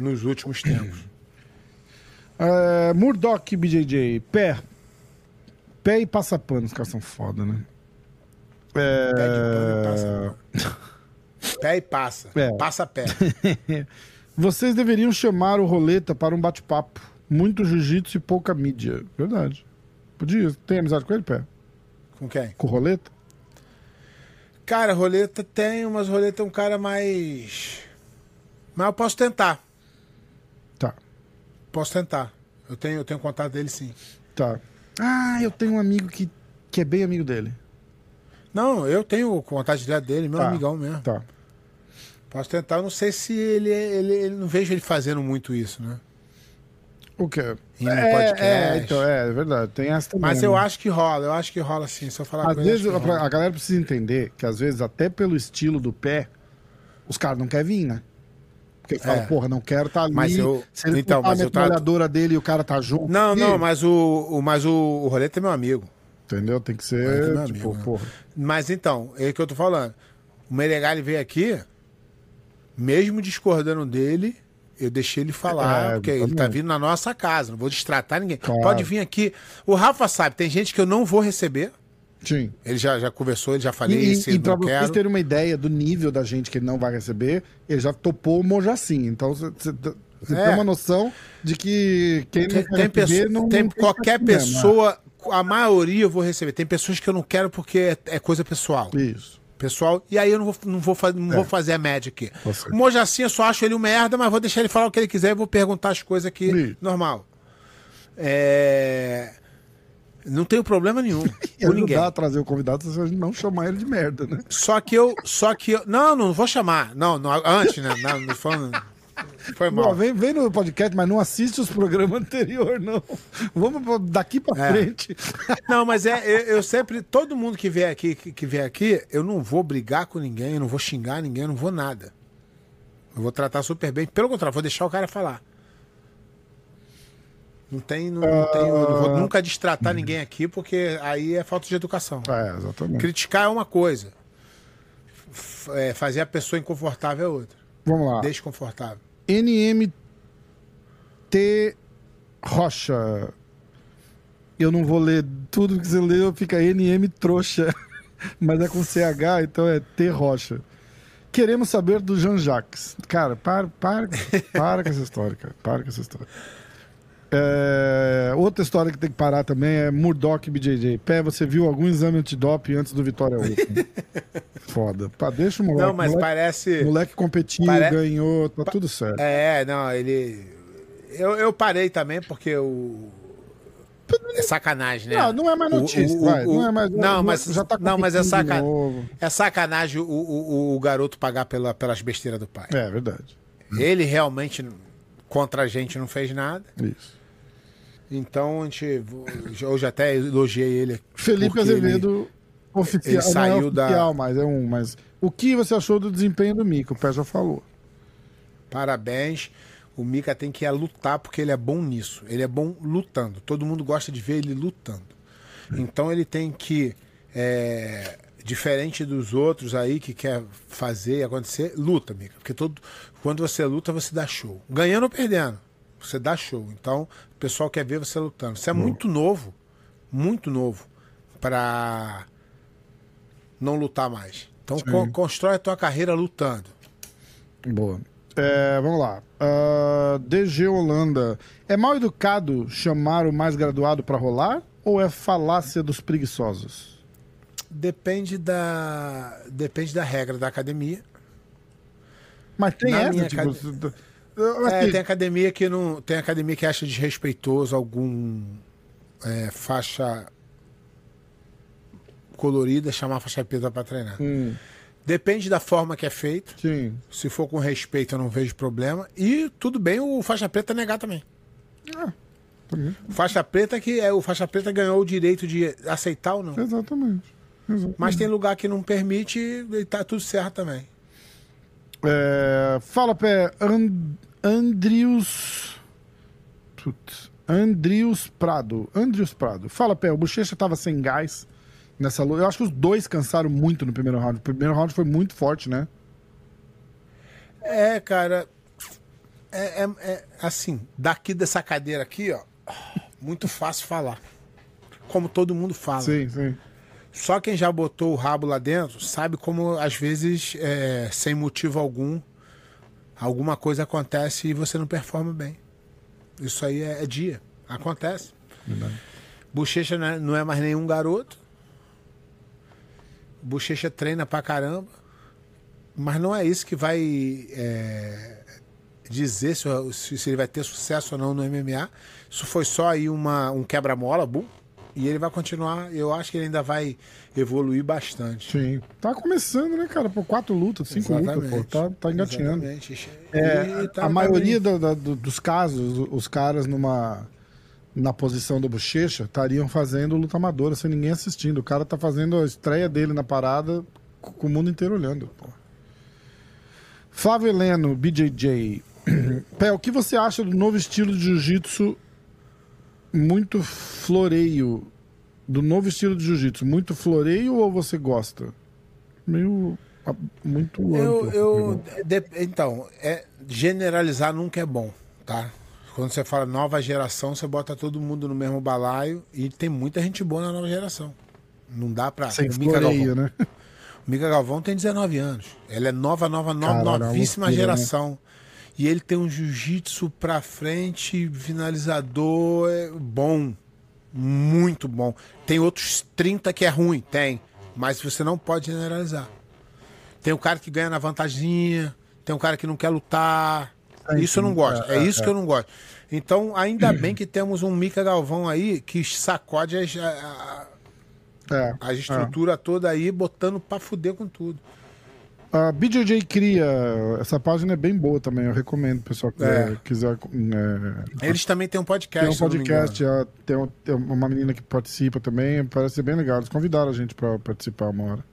nos últimos tempos. É, Murdoch BJJ, pé. Pé e passapano, os caras são foda, né? É... Pé de pano e passa. Pé e passa. É. Passa pé. Vocês deveriam chamar o Roleta para um bate-papo. Muito jiu-jitsu e pouca mídia. Verdade. Podia. Tem amizade com ele, pé? Com quem? Com o Roleta? Cara, roleta tem, mas roleta é um cara mais. Mas eu posso tentar. Tá. Posso tentar. Eu tenho, eu tenho contato dele sim. Tá. Ah, eu tenho um amigo que, que é bem amigo dele. Não, eu tenho contato direto dele, meu Tá. amigão mesmo. Tá. Posso tentar, eu não sei se ele, ele, ele. Não vejo ele fazendo muito isso, né? O quê? No é, podcast. é, então, é, é verdade. Tem essa também. Mas eu né? acho que rola, eu acho que rola sim. Se eu falar Às vezes rola. a galera precisa entender que às vezes, até pelo estilo do pé, os caras não querem vir, né? Porque fala, É. porra, não quero estar ali. Mas eu- Se ele então, a eu trato- dele e o cara tá junto. Não, e- não, mas o, o, mas o, o roleta é meu amigo. Entendeu? Tem que Mas ser, é tipo, amigo, né? porra. Mas então, é o que eu tô falando. O Meregali veio aqui, mesmo discordando dele, eu deixei ele falar, É, porque ele tá vindo na nossa casa, não vou destratar ninguém. Claro. Pode vir aqui. O Rafa sabe, tem gente que eu não vou receber. Sim. Ele já, já conversou, ele já falei, E, esse e eu pra não vocês quero. terem uma ideia do nível da gente que ele não vai receber, ele já topou o Mojacin. Então você É. tem uma noção de que quem não Tem, quer tem, pessoa- não, tem não qualquer pessoa, a maioria eu vou receber. Tem pessoas que eu não quero porque é, é coisa pessoal. Isso. Pessoal, e aí eu não vou, não vou, não É. vou fazer a média aqui. Certo. O Mojacin eu só acho ele um merda, mas vou deixar ele falar o que ele quiser e vou perguntar as coisas aqui, Isso. normal. É... Não tenho problema nenhum com ninguém. ajudar a trazer o convidado se a gente não chamar ele de merda, né? Só que eu, só que eu, não, não vou chamar. Não, não antes, né? Não, não falando, foi Pô, mal. vem, vem no podcast, mas não assiste os programas anteriores, não. Vamos daqui pra É. frente. Não, mas é, eu, eu sempre, todo mundo que vier aqui, que, que vier aqui, eu não vou brigar com ninguém, eu não vou xingar ninguém, eu não vou nada. Eu vou tratar super bem. Pelo contrário, vou deixar o cara falar. Não tem, não, não tem, eu não vou nunca destratar ninguém aqui, porque aí é falta de educação. É, exatamente. Criticar é uma coisa. F- é, fazer a pessoa inconfortável é outra. Vamos lá. Desconfortável. NMT Rocha. Eu não vou ler tudo que você leu, fica NM Trouxa. Mas é com CH, então é T Rocha. Queremos saber do Jean Jacques. Cara, para, para, para com essa história, cara. Para com essa história. É, outra história que tem que parar também é Murdoch BJJ. Pé, você viu algum exame antidoping antes do Vitória Open? Foda. Pá, deixa o moleque. Não, mas moleque, parece. moleque competiu, pare- ganhou, tá tudo certo. É, não, ele. Eu, eu parei também porque o. É sacanagem, né? Não, não é mais O- notícia, o- vai, o- não é mais- Não, mas, já tá não, mas é, saca... é sacanagem o, o, o garoto pagar pela, pelas besteiras do pai. É verdade. Ele realmente, contra a gente, não fez nada. Isso. Então, a gente. Hoje até elogiei ele. Felipe porque ele- Azevedo, oficial. ele saiu não é da- oficial, mas é um. Mas o que você achou do desempenho do Mico? O Pé já falou. Parabéns. O Mika tem que ir a lutar porque ele é bom nisso. Ele é bom lutando. Todo mundo gosta de ver ele lutando. Então ele tem que, é, diferente dos outros aí que quer fazer acontecer, luta, Mika. Porque todo, quando você luta, você dá show. Ganhando ou perdendo, você dá show. Então o pessoal quer ver você lutando. Você é muito novo, muito novo, para não lutar mais. Então co- constrói a tua carreira lutando. Boa. É, vamos lá. Ah, DG Holanda. É mal educado chamar o mais graduado pra rolar? Ou é falácia dos preguiçosos? Depende da. Depende da regra da academia. Mas tem Na essa, tipo. acad- d- É, tem academia que não. Tem academia que acha desrespeitoso algum é, faixa colorida chamar faixa preta pra treinar. hum, Depende da forma que é feito. sim. Se for com respeito, eu não vejo problema. E tudo bem o faixa preta negar também. Também. O faixa preta que é o faixa preta ganhou o direito de aceitar ou não. Exatamente. Mas tem lugar que não permite e tá tudo certo também. É, fala, Pé. And, Andrius. Putz. Andrius Prado. Andrius Prado. Fala, Pé. O Bochecha tava sem gás nessa luta. Eu acho que os dois cansaram muito no primeiro round. O primeiro round foi muito forte, né? É, cara. É, é- é, assim, daqui dessa cadeira aqui, ó. Muito fácil falar. Como todo mundo fala. Sim, sim. Só quem já botou o rabo lá dentro sabe como, às vezes, é, sem motivo algum, alguma coisa acontece e você não performa bem. Isso aí é, é dia. Acontece. Bochecha não é, não é mais nenhum garoto. Bochecha treina pra caramba. Mas não é isso que vai é, dizer se, se- se ele vai ter sucesso ou não no MMA. Isso foi só aí uma, um quebra-mola, bum. E ele vai continuar. Eu acho que ele ainda vai evoluir bastante. Sim. Tá começando, né, cara? Por quatro lutas, cinco lutas, pô. Tá, tá engatinhando. Exatamente. É, tá- a maioria do- dos casos, os caras numa na posição do Bochecha estariam fazendo luta amadora sem ninguém assistindo. O cara tá fazendo a estreia dele na parada com com o mundo inteiro olhando. Pô. Flávio Heleno, BJJ. Pé, o que você acha do novo estilo de jiu-jitsu muito floreio? Do novo estilo de jiu-jitsu, muito floreio ou você gosta? Meio. Muito Eu, amplo. eu, de- então, é, generalizar nunca é bom, tá? Quando você fala nova geração, você bota todo mundo no mesmo balaio e tem muita gente boa na nova geração. Não dá pra. Sem floreio, Galvão. né? O Mica Galvão tem 19 anos. Ela é nova, nova, nova, Caralho, é novíssima loucura, né? E ele tem um jiu-jitsu pra frente, finalizador é bom. Muito bom. Tem outros 30 que é ruim, tem. Mas você não pode generalizar. Tem o cara que ganha na vantaginha, tem um cara que não quer lutar. É, Isso eu não gosto. É, é, isso que eu não gosto. Então, ainda bem que temos um Mica Galvão aí que sacode as, a, a- É, a estrutura toda aí, botando pra fuder com tudo. A BJJ Cria, essa página é bem boa também, eu recomendo, pessoal que É. quiser. é, Eles também têm um podcast. tem um podcast, engano. é, tem, um- tem uma menina que participa também, parece ser bem legal. Eles convidaram a gente pra participar uma hora.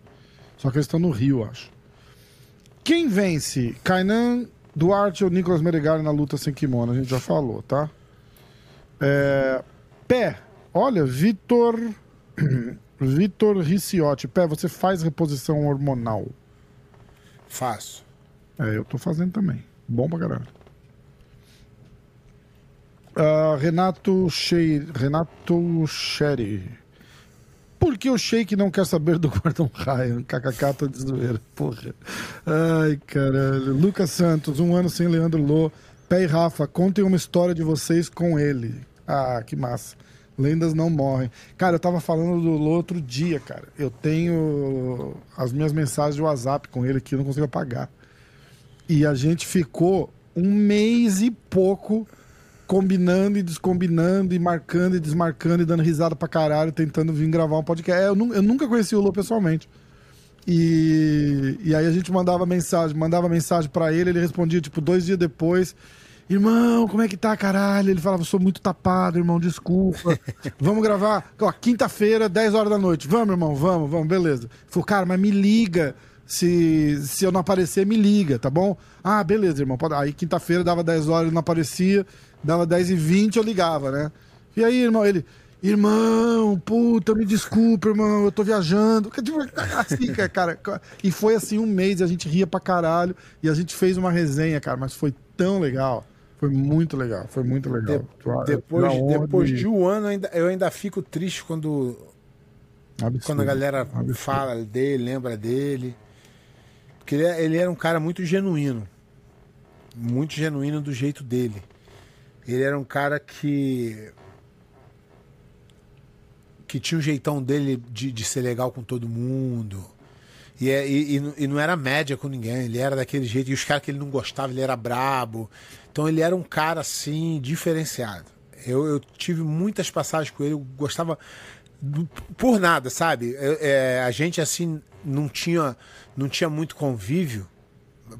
Só que eles estão no Rio, acho. Quem vence? Kainan Duarte ou Nicolas Meregali na luta sem kimono? A gente já falou, tá? É, Pé, olha, Vitor. Vitor Riciotti. Pé, você faz reposição hormonal? Faço. É, eu tô fazendo também. Bom pra caralho. Ah, Renato Shei, Renato Sherry. Por que o Sheik não quer saber do Gordon Ryan? KKK, tô de zoeira. Porra. Ai, caralho. Lucas Santos, um ano sem Leandro Lô. Pé e Rafa, contem uma história de vocês com ele. Ah, que massa. Lendas não morrem. Cara, eu tava falando do Lô outro dia, cara. Eu tenho as minhas mensagens de WhatsApp com ele que eu não consigo apagar. E a gente ficou um mês e pouco combinando e descombinando e marcando e desmarcando e dando risada pra caralho, tentando vir gravar um podcast. É, Eu, eu nunca conheci o Lô pessoalmente. E, e aí a gente mandava mensagem, mandava mensagem pra ele, ele respondia tipo dois dias depois. Irmão, como é que tá, caralho? Ele falava, sou muito tapado, irmão, desculpa. Vamos gravar, ó, quinta-feira, 10 horas da noite. Vamos, irmão, vamos, vamos, beleza. Ele Falou, cara, mas me liga. Se, se eu não aparecer, me liga, tá bom? Ah, beleza, irmão. Aí quinta-feira dava 10 horas, ele não aparecia, dava 10 e 20 eu ligava, né? E aí, irmão, ele, irmão, puta, me desculpa, irmão, eu tô viajando. Tipo, Assim, cara. E foi assim um mês, a gente ria pra caralho, e a gente fez uma resenha, cara, mas foi tão legal. Foi muito legal, foi muito legal. De- Tua- depois, depois de um ano, ainda, eu ainda fico triste quando, Absurdo. quando a galera Absurdo. fala dele, lembra dele. Porque ele, ele era um cara muito genuíno. Muito genuíno do jeito dele. Ele era um cara que. que tinha um jeitão dele de, de ser legal com todo mundo. E, é, e, e, não era média com ninguém, ele era daquele jeito. E os caras que ele não gostava, ele era brabo. Então ele era um cara assim, diferenciado. Eu, eu tive muitas passagens com ele, eu gostava por nada, sabe? É, a gente assim não tinha, não tinha muito convívio,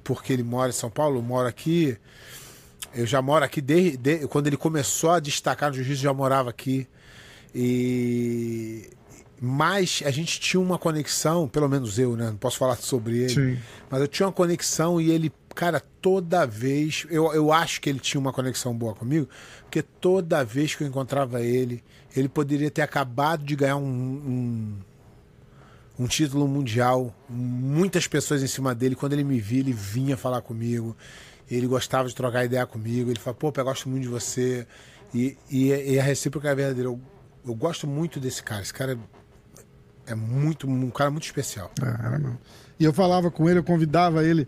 porque ele mora em São Paulo, eu moro aqui. Eu já moro aqui desde, desde quando ele começou a destacar no jiu-jitsu, já morava aqui. E mas a gente tinha uma conexão, pelo menos eu, né? Não posso falar sobre ele. Sim. Mas eu tinha uma conexão e ele, cara, toda vez. Eu, eu acho que ele tinha uma conexão boa comigo, porque toda vez que eu encontrava ele, ele poderia ter acabado de ganhar um, um, um título mundial, muitas pessoas em cima dele. Quando ele me via, ele vinha falar comigo. Ele gostava de trocar ideia comigo. Ele falou, pô, eu gosto muito de você. E, e, e a recíproca é verdadeira. Eu, eu gosto muito desse cara. Esse cara é muito um cara muito especial. É, era mesmo. E eu falava com ele, eu convidava ele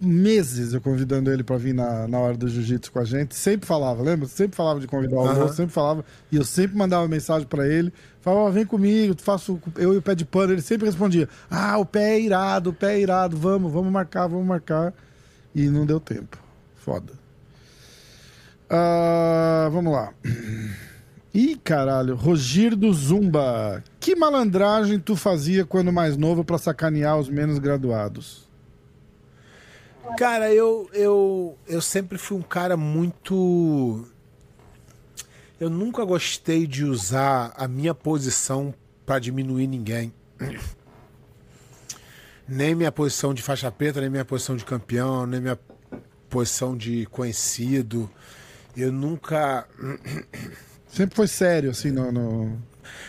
meses eu convidando ele para vir na, na hora do jiu-jitsu com a gente. Sempre falava, lembra? Sempre falava de convidar o uhum. sempre falava. E eu sempre mandava mensagem para ele. Falava, oh, vem comigo, faço eu e o pé de pano. Ele sempre respondia: Ah, o pé é irado, o pé é irado, vamos, vamos marcar, vamos marcar. E não deu tempo. Foda. Uh, vamos lá. Ih, caralho, Rogir do Zumba. Que malandragem tu fazia quando mais novo para sacanear os menos graduados? Cara, eu, eu, eu sempre fui um cara muito. Eu nunca gostei de usar a minha posição para diminuir ninguém. Nem minha posição de faixa preta, nem minha posição de campeão, nem minha posição de conhecido. Eu nunca. Sempre foi sério, assim, no. no...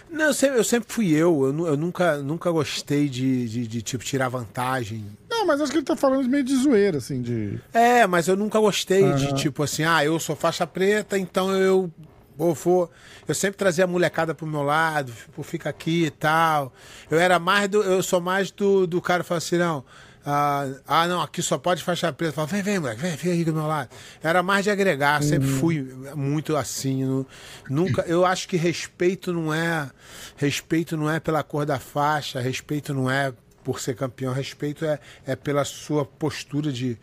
Não, eu sempre, eu sempre, fui eu. Eu, eu nunca, nunca gostei de, de, de, tipo, tirar vantagem. Não, mas acho que ele tá falando meio de zoeira, assim, de. É, mas eu nunca gostei uhum. de, tipo assim, ah, eu sou faixa preta, então eu ou for, eu sempre trazia a molecada pro meu lado, tipo, fica aqui e tal. Eu era mais do, eu sou mais do, do cara que fala assim, não, ah, ah, não, aqui só pode faixa preta. Fala, vem, vem, moleque, vem, vem aqui do meu lado. Era mais de agregar, sempre uhum. fui muito assim. No, nunca, eu acho que respeito não é. Respeito não é pela cor da faixa, respeito não é por ser campeão, respeito é, é pela sua postura de,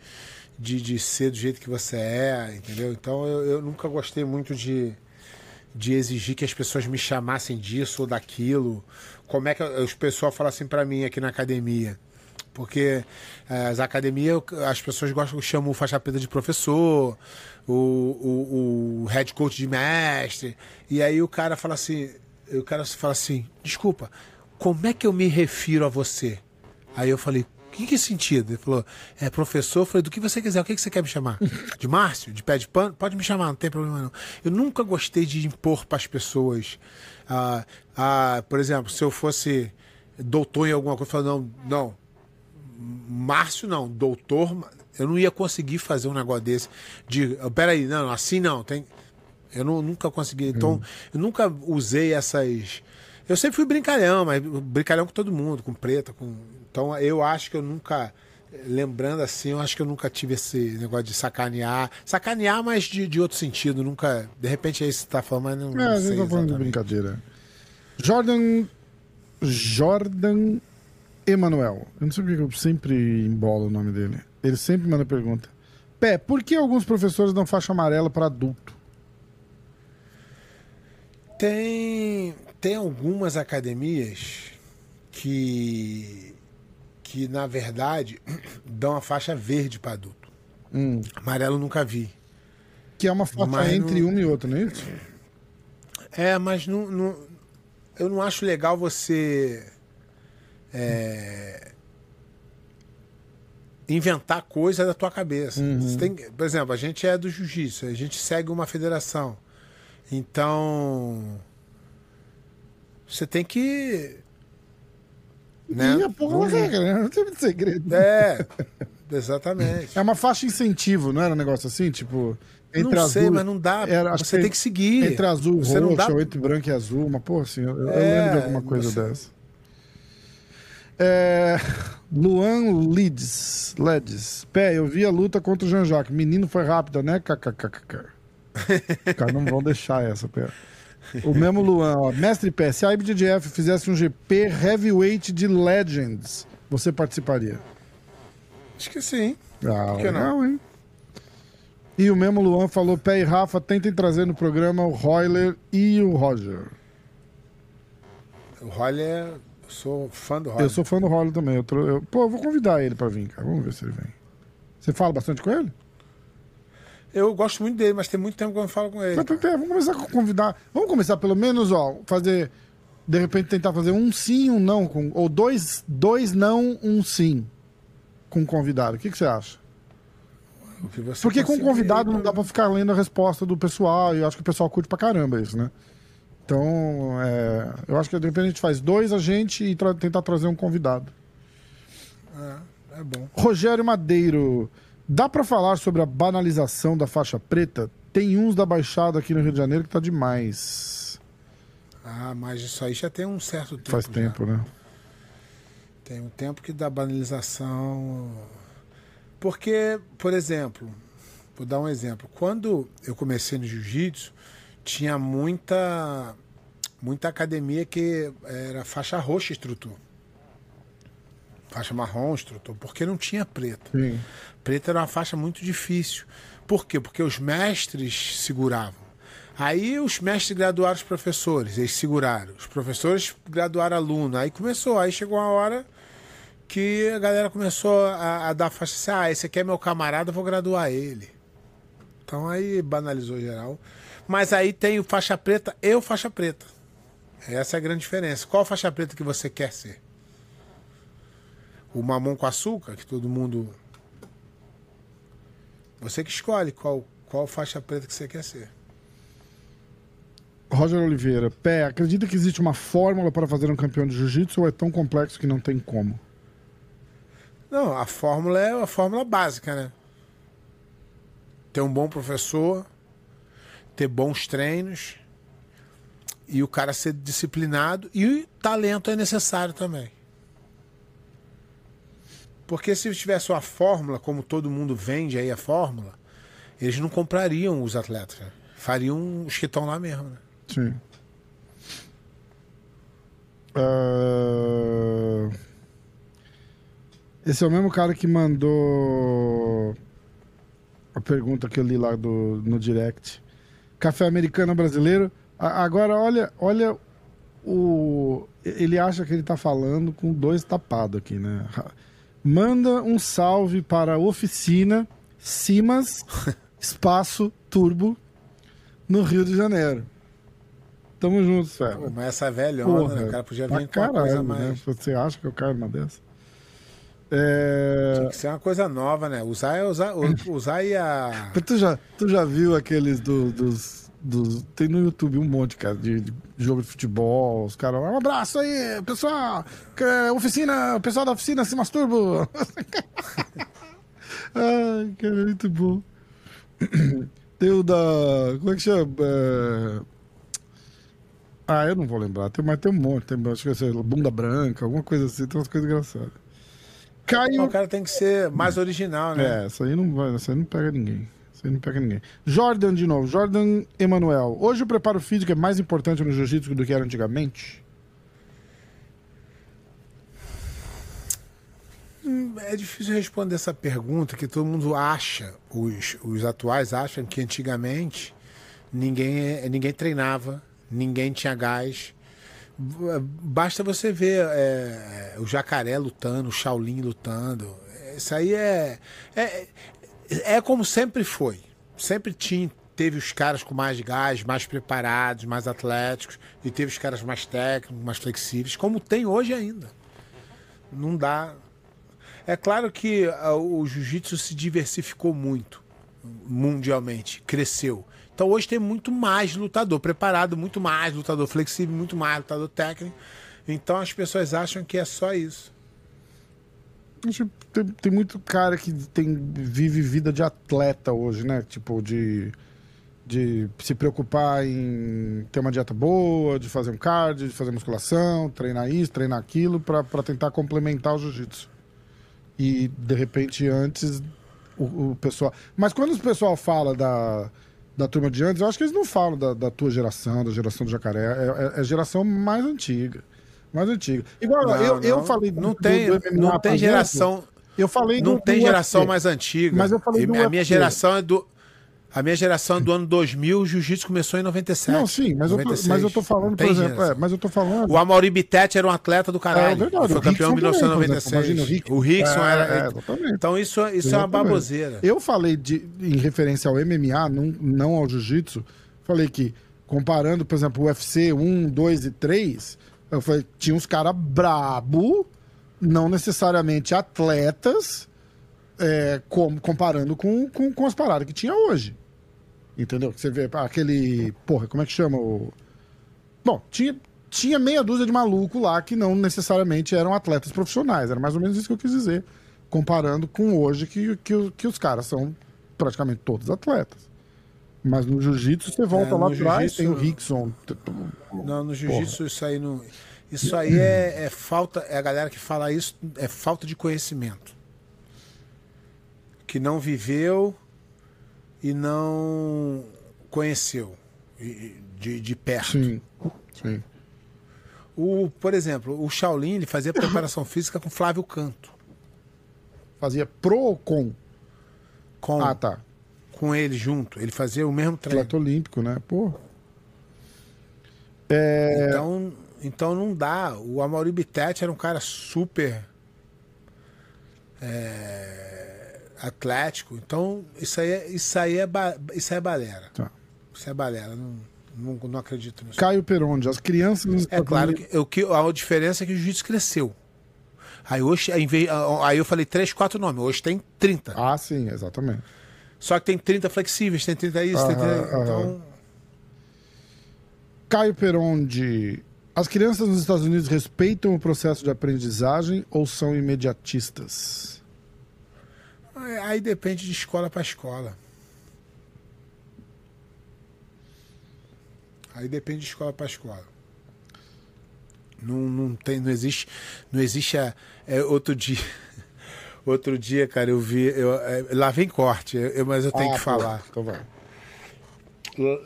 de, de ser do jeito que você é, entendeu? Então eu, eu nunca gostei muito de, de exigir que as pessoas me chamassem disso ou daquilo. Como é que os pessoal falam assim para mim aqui na academia? Porque é, as academias, as pessoas gostam, chamam o faixa preta de professor, o, o, o head coach de mestre. E aí o cara fala assim, o cara fala assim, desculpa, como é que eu me refiro a você? Aí eu falei, que, que sentido? Ele falou, é professor. Eu falei, do que você quiser, o que, você quer me chamar? De Márcio? De pé de pano? Pode me chamar, não tem problema não. Eu nunca gostei de impor para as pessoas. Ah, ah, por exemplo, se eu fosse doutor em alguma coisa, eu falei, não, não, Márcio não, doutor, eu não ia conseguir fazer um negócio desse. De, peraí, não, assim não, tem. Eu não, nunca consegui. Então, hum. eu nunca usei essas. Eu sempre fui brincalhão, mas brincalhão com todo mundo, com preta, com. Então eu acho que eu nunca. Lembrando assim, eu acho que eu nunca tive esse negócio de sacanear. Sacanear, mas de, de outro sentido. Nunca. De repente é isso que você tá falando, mas não. É, não tá falando de brincadeira. Jordan. Jordan Emanuel. Eu não sei porque eu sempre embolo o nome dele. Ele sempre manda pergunta. Pé, por que alguns professores dão faixa amarela para adulto? Tem, tem algumas academias que, que, na verdade, dão a faixa verde para adulto. Hum. Amarelo nunca vi. Que é uma faixa mas entre não... uma e outra, não é isso? É, mas não, não, eu não acho legal você é, inventar coisa da tua cabeça. Uhum. Tem, por exemplo, a gente é do jiu-jitsu, a gente segue uma federação. Então. Você tem que. Né? E a porra da regra, né? Não tem muito segredo. É, exatamente. É uma faixa incentivo, não era um negócio assim? Tipo. Entre não sei, azul, mas não dá. Era, você tem que seguir. Entre azul e roxo, ou entre branco e azul, uma porra assim. Eu, é, eu lembro de alguma coisa você... dessa. É... Luan Leeds. Leeds. Pé, eu vi a luta contra o Jean-Jacques. Menino foi rápida, né? KKKK. Cara, não vão deixar essa, pé. O mesmo Luan, ó. Mestre Pé, se a IBJJF fizesse um GP heavyweight de Legends, você participaria? Acho que sim. Ah, que não? hein? E o mesmo Luan falou: Pé e Rafa, tentem trazer no programa o Royler e o Roger. O Roller, eu sou fã do Roller. Eu sou fã do Royler também. Eu tro- eu- Pô, eu vou convidar ele pra vir, cara. Vamos ver se ele vem. Você fala bastante com ele? Eu gosto muito dele, mas tem muito tempo que eu não falo com ele. Mas, vamos começar a convidar. Vamos começar pelo menos, ó, fazer. De repente tentar fazer um sim, um não, com, ou dois, dois não, um sim com o convidado. O que, que você acha? O que você Porque com conseguir- convidado não dá pra ficar lendo a resposta do pessoal, e eu acho que o pessoal curte pra caramba isso, né? Então, é, eu acho que de repente a gente faz dois a gente e tra- tentar trazer um convidado. É bom. Rogério Madeiro, dá pra falar sobre a banalização da faixa preta? Tem uns da Baixada aqui no Rio de Janeiro que tá demais. Ah, mas isso aí já tem um certo tempo. Faz já. tempo, né? Tem um tempo que dá banalização. Porque, por exemplo, vou dar um exemplo. Quando eu comecei no jiu-jitsu, tinha muita muita academia que era faixa roxa instrutor. Faixa marrom instrutor, porque não tinha preto. Sim. Preta era uma faixa muito difícil. Por quê? Porque os mestres seguravam. Aí os mestres graduaram os professores, eles seguraram. Os professores graduaram aluno. Aí começou, aí chegou uma hora que a galera começou a, a dar faixa assim, ah, esse aqui é meu camarada, vou graduar ele. Então aí banalizou geral. Mas aí tem o faixa preta e o faixa preta. Essa é a grande diferença. Qual faixa preta que você quer ser? O mamão com açúcar, que todo mundo você que escolhe qual, qual faixa preta que você quer ser. Roger Oliveira, Pé, acredita que existe uma fórmula para fazer um campeão de jiu-jitsu ou é tão complexo que não tem como? Não, a fórmula é a fórmula básica, né? Ter um bom professor, ter bons treinos e o cara ser disciplinado e talento é necessário também. Porque se tivesse uma fórmula, como todo mundo vende aí a fórmula, eles não comprariam os atletas. né? Fariam os que estão lá mesmo, né? Sim. Ah, Esse é o mesmo cara que mandou a pergunta que eu li lá do, no direct. Café americano brasileiro. A- Agora, olha, olha o. Ele acha que ele tá falando com dois tapados aqui, né? Manda um salve para a oficina Simas Espaço Turbo no Rio de Janeiro. Tamo juntos, Pô, velho. mas essa velhona, né? O cara podia vir com uma coisa caralho, mais. né? Você acha que eu caio numa dessa? É... Isso é uma coisa nova, né? Usar é usar, usar e a. Tu já, tu já viu aqueles do- dos, dos. Tem no YouTube um monte, cara, de, de jogo de futebol. Os caras. Um abraço aí, pessoal! é Oficina, o pessoal da oficina se masturbo! Ai, cara, muito bom. Tem o da. Como é que chama? É, Ah, eu não vou lembrar. Tem, mas tem um monte. Tem, acho que é bunda branca, alguma coisa assim. Tem umas coisas engraçadas. Caiu. O cara tem que ser mais original, né? É, essa aí não vai, essa aí não pega ninguém. Aí não pega ninguém. Jordan de novo, Jordan Emanuel. Hoje o preparo físico é mais importante no jiu-jitsu do que era antigamente? É difícil responder essa pergunta que todo mundo acha, os, os atuais acham que antigamente ninguém, ninguém treinava, ninguém tinha gás. Basta você ver é, o jacaré lutando, o Shaolin lutando. Isso aí é, é, é como sempre foi. Sempre tinha, teve os caras com mais gás, mais preparados, mais atléticos, e teve os caras mais técnicos, mais flexíveis, como tem hoje ainda. Não dá. É claro que ah, o jiu-jitsu se diversificou muito mundialmente, cresceu. Então hoje tem muito mais lutador preparado, muito mais lutador flexível, muito mais lutador técnico. Então as pessoas acham que é só isso. Que Tem, tem muito cara que tem, vive vida de atleta hoje, né? Tipo, de, de se preocupar em ter uma dieta boa, de fazer um cardio, de fazer musculação, treinar isso, treinar aquilo, para tentar complementar o jiu-jitsu. E, de repente, antes, o, o, pessoal. Mas quando o pessoal fala da, da turma de antes, eu acho que eles não falam da, da tua geração, da geração do jacaré. É, é, é geração mais antiga. Mais antiga. Igual Não, eu, não, eu falei. Não do- tem, do não tem geração. Eu falei Não tem geração UFC. mais antiga. Mas eu falei E do a minha UFC. geração é do. A minha geração é do ano 2000, o jiu-jitsu começou em 97. Não, sim, mas, eu tô, 96. mas eu tô falando, por exemplo, é, mas eu tô falando. O Amaury Bittet era um atleta do É caralho. verdade, Foi campeão em Rickson também, por 1996. exemplo, imagina o Rickson. É, era. é. Então isso, isso é uma baboseira. Eu falei de, em referência ao MMA, não, não ao jiu-jitsu. Falei que, comparando, por exemplo, o UFC 1, 2 e 3, eu falei, tinha uns caras brabo, não necessariamente atletas, é, como, comparando com, com, com as paradas que tinha hoje. Entendeu? Você vê aquele. Porra, como é que chama o. Bom, tinha, tinha meia dúzia de maluco lá que não necessariamente eram atletas profissionais. Era mais ou menos isso que eu quis dizer. Comparando com hoje, que, que, que os caras são praticamente todos atletas. Mas no jiu-jitsu você volta É, lá atrás, tem o Rickson. Não, no jiu-jitsu isso aí não. Isso aí é, é falta. É a galera que fala isso, é falta de conhecimento. Que não viveu e não conheceu de, de perto. Sim, sim. O, por exemplo, o Shaolin ele fazia preparação física com Flávio Canto. Fazia pro ou com? Com, Ah, tá. Com ele junto. Ele fazia o mesmo treino. Atleta olímpico, né? Pô. É. Então, então não dá. O Amaury Bittet era um cara super é, atlético. Então, isso aí, é- isso aí é, ba- isso é balera. Tá. Isso é balera. Não, não, não acredito nisso. Caio Peronde, as crianças É claro que, o que a diferença é que o jiu-jitsu cresceu. Aí hoje, aí, em vez- aí eu falei três, quatro nomes. Hoje tem 30. Ah, sim, exatamente. Só que tem 30 flexíveis, tem 30 isso, tem 30. Aham, Então, Caio Peronde, as crianças nos Estados Unidos respeitam o processo de aprendizagem ou são imediatistas? aí depende de escola para escola. Aí depende de escola para escola. Não, não tem, não existe, não existe a, é, outro dia, outro dia, cara, eu vi, eu, é, lá vem corte, eu- mas eu tenho Ah, que pô, falar. Então vai.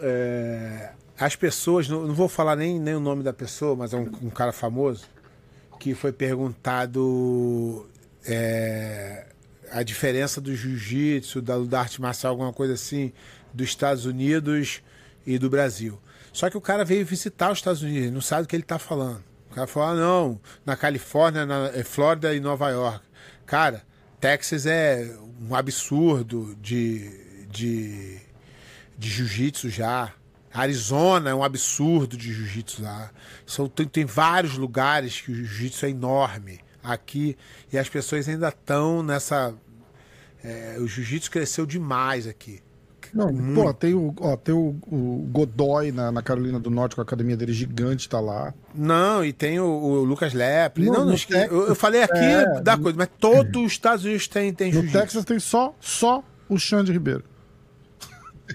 É, as pessoas, não, não vou falar nem, nem o nome da pessoa, mas é um, um cara famoso, que foi perguntado é, a diferença do jiu-jitsu, da, da arte marcial, alguma coisa assim, dos Estados Unidos e do Brasil. Só que o cara veio visitar os Estados Unidos, não sabe do que ele está falando. O cara falou, ah, não, na Califórnia, na é Flórida e Nova York. Cara, Texas é um absurdo de, de, de jiu-jitsu já. Arizona é um absurdo de jiu-jitsu lá. São, tem, tem vários lugares que o jiu-jitsu é enorme aqui e as pessoas ainda estão nessa. é, o jiu-jitsu cresceu demais aqui. Não, Muito. pô, tem o, ó, tem o, o Godoy na, na Carolina do Norte, com a academia dele gigante, tá lá. Não, e tem o, o Lucas Lepre. Não, não, eu, eu falei aqui é, da coisa, mas todos os Estados Unidos têm, tem No. Texas tem só, só o Xande Ribeiro.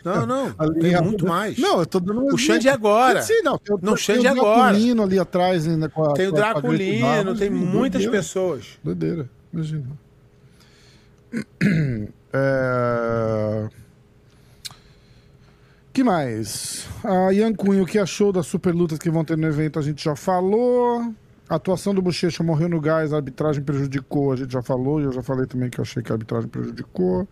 Não, não, tem é- muito mais. Não, eu tô dando O Xande é agora. Sim, não. Tem o, Não, o tem Xande o é agora. Draculino ali atrás ainda com a, Tem o Draculino, tem muitas doideira. pessoas. Doideira, imagina. É... que mais? A Ian Cunha, o que achou das super lutas que vão ter no evento, a gente já falou. A atuação do Bochecha morreu no gás, a arbitragem prejudicou, a gente já falou, e eu já falei também que eu achei que a arbitragem prejudicou.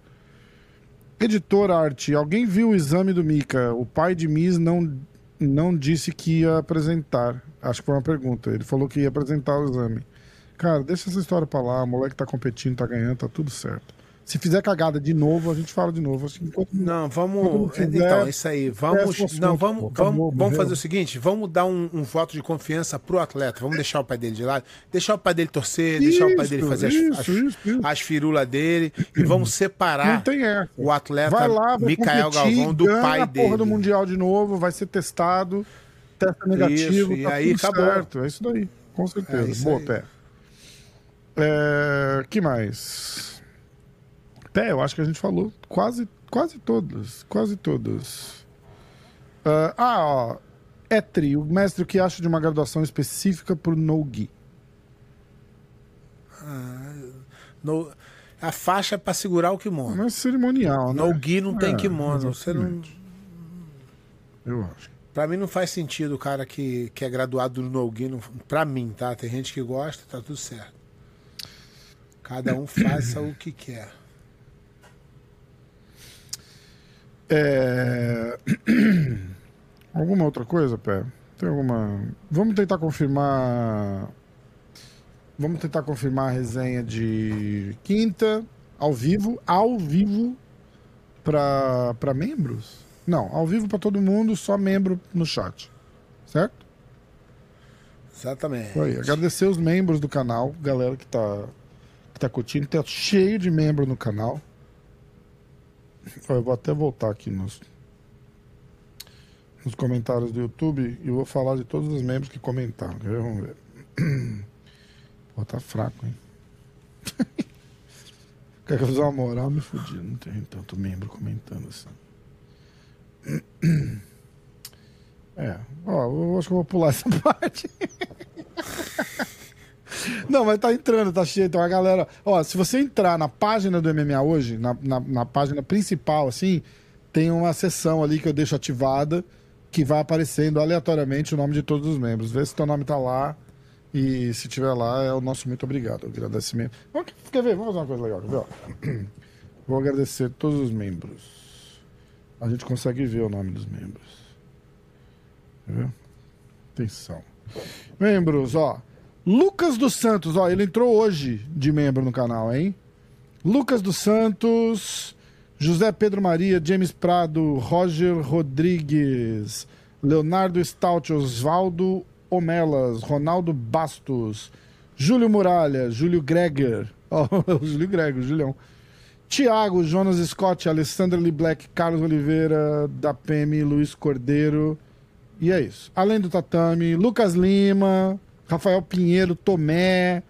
Editor Arte, alguém viu o exame do Mika? O pai de Miss não, não disse que ia apresentar. Acho que foi uma pergunta. Ele falou que ia apresentar o exame. Cara, deixa essa história pra lá. O moleque tá competindo, tá ganhando, tá tudo certo. Se fizer cagada de novo, a gente fala de novo. Que enquanto Não, vamos. tiver- Então, isso aí. Vamos. esse assunto, Não, vamos, pô, acabou, vamos, vamos morreu. fazer o seguinte: vamos dar um, um voto de confiança pro atleta. Vamos deixar o pai dele de lado, deixar o pai dele torcer, deixar o pai dele Isso, fazer as, isso, as, isso, isso. as firulas dele e vamos separar o atleta Vai lá, vai Micael competir, Galvão do ganha pai a porra dele. do Mundial de novo, vai ser testado, testa negativo, Isso, e tá aí tudo acabou. certo. É isso daí, com certeza. É isso Boa, aí. Pé. É, que mais? Pé, eu acho que a gente falou quase, quase todas, quase todas. Ah, ah, ó. É trio. Mestre, o que acha de uma graduação específica pro no-gi? No- a faixa é pra segurar o kimono. É cerimonial, né? No gi não tem É, kimono. Você não. Eu acho. pra mim não faz sentido o cara que, que é graduado no no-gi. Não, pra mim, tá? Tem gente que gosta, tá tudo certo. Cada um faça o que quer. É... alguma outra coisa, Pé? Tem alguma. Vamos tentar confirmar. Vamos tentar confirmar a resenha de quinta, ao vivo, ao vivo para membros? Não, ao vivo para todo mundo, só membro no chat. Certo? Exatamente. Aí. Agradecer os membros do canal, galera que tá, que tá curtindo. Tá cheio de membro no canal. Eu vou até voltar aqui nos, nos comentários do YouTube e vou falar de todos os membros que comentaram. Ver? Vamos ver. Pô, tá fraco, hein? Quer use uma moral? Me fudi. Não tem tanto membro comentando assim. É, ó, eu acho que eu vou pular essa parte. Não, mas tá entrando, tá cheio. Então a galera. Ó, se você entrar na página do MMA hoje, na, na, na página principal, assim, tem uma seção ali que eu deixo ativada que vai aparecendo aleatoriamente o nome de todos os membros. Vê se teu nome tá lá. E se tiver lá, é o nosso muito obrigado. Agradecimento. Vamos, quer ver? Vamos fazer uma coisa legal, quer ver? ó? Vou agradecer todos os membros. A gente consegue ver o nome dos membros. Quer ver? Atenção. Membros, ó. Lucas dos Santos, ó, ele entrou hoje de membro no canal, hein? Lucas dos Santos, José Pedro Maria, James Prado, Roger Rodrigues, Leonardo Stout, Osvaldo Omelas, Ronaldo Bastos, Júlio Muralha, Júlio Greger, ó, o Júlio Greger, Julião. Tiago, Jonas Scott, Alessandra Lee Black, Carlos Oliveira, da PM, Luiz Cordeiro. E é isso. Além do Tatame, Lucas Lima, Rafael Pinheiro, Tomé,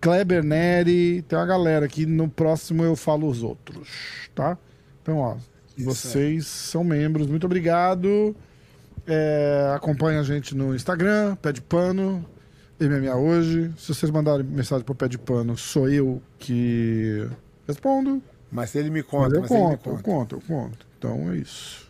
Kleber Neri. Tem uma galera aqui. No próximo eu falo os outros, tá? Então, ó, vocês são membros. Muito obrigado. É, acompanha a gente no Instagram, Pé de Pano, MMA Hoje. Se vocês mandarem mensagem pro Pé de Pano, sou eu que respondo. Mas ele me Mas conta, eu mas ele me conto, eu conta. conto, eu conto. Então é isso.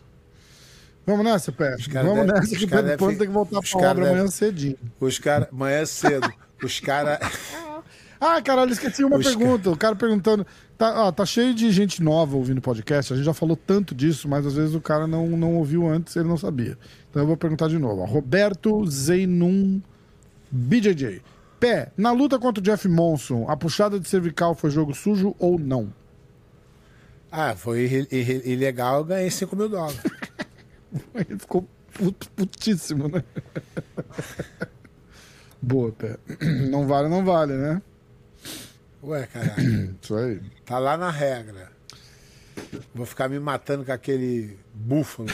Vamos nessa, Pé. Vamos devem- nessa que o devem- tem que voltar pra obra devem- amanhã cedinho. Os caras, amanhã cedo, os caras. Ah, caralho, esqueci uma Os pergunta. O cara perguntando. Tá, ó, tá cheio de gente nova ouvindo podcast. A gente já falou tanto disso, mas às vezes o cara não, não ouviu antes, ele não sabia. Então eu vou perguntar de novo. ó. Roberto Zeinum BJJ. Pé, na luta contra o Jeff Monson, a puxada de cervical foi jogo sujo ou não? Ah, foi ilegal, eu ganhei 5 mil dólares. Ele ficou puto, putíssimo, né? Boa, Pé. Não vale, não vale, né? Ué, caralho, Isso aí. tá lá na regra. Vou ficar me matando com aquele búfalo.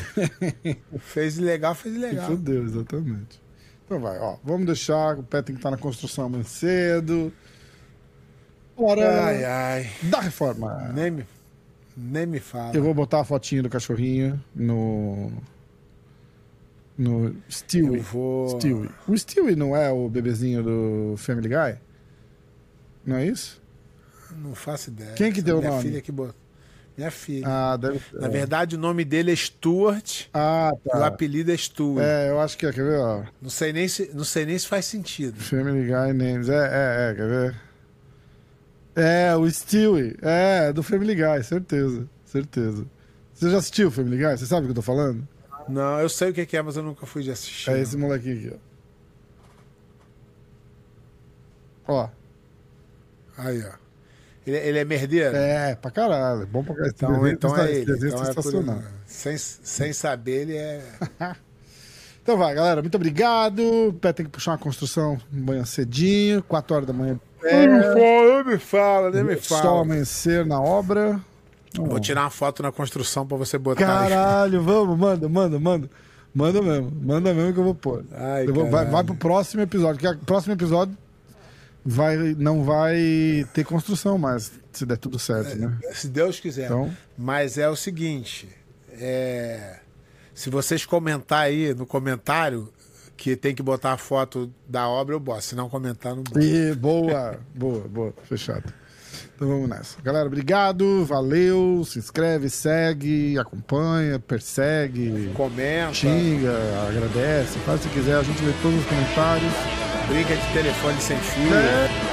Fez ilegal, fez ilegal. Fudeu, exatamente. Então vai, ó. Vamos deixar. O pé tem que estar na construção amanhã cedo. Hora Ai, ai. da reforma. Nem me, nem me fala. Eu vou botar a fotinha do cachorrinho no. No Stewie. Eu vou- Stewie. O Stewie não é o bebezinho do Family Guy? Não é isso? Não faço ideia. Quem que deu o Minha nome? filha que botou. Minha filha. Ah, deve Na verdade, o nome dele é Stuart Ah, e o tá. apelido é Stuart. É, eu acho que é. Quer ver, ó? Não, sei nem se, não sei nem se faz sentido. Family Guy Names. É, é, é, quer ver? É, o Stewie. É, do Family Guy, certeza. Certeza. Você já assistiu o Family Guy? Você sabe o que eu tô falando? Não, eu sei o que é, mas eu nunca fui de assistir. É esse molequinho aqui, ó. Ó. Aí, ó. Ele, ele é merdeiro? É, pra caralho. Bom pra caralho. Então, então é ele. Então é por- sensacional. sem, sem saber, ele é. Então vai, galera. Muito obrigado. O Pé tem que puxar uma construção amanhã cedinho, 4 horas da manhã. Nem me fala, nem me fala, nem me Só fala. amanhecer na obra. Vou tirar uma foto na construção pra você botar. aí. Caralho, vamos, manda, manda, manda. Manda mesmo, manda mesmo que eu vou pôr. Ai, Eu vou- vai, vai pro próximo episódio, que o próximo episódio vai, não vai ter construção mais, se der tudo certo, né? Se Deus quiser. Então, Mas é o seguinte, é... Se vocês comentar aí no comentário que tem que botar a foto da obra, eu boto. Se não comentar, não boto. E boa, boa, boa. Fechado. Então vamos nessa. Galera, obrigado, valeu. Se inscreve, segue, acompanha, persegue, Comenta. xinga, agradece. Faz o que quiser, a gente lê todos os comentários. Briga de telefone sem fio. É.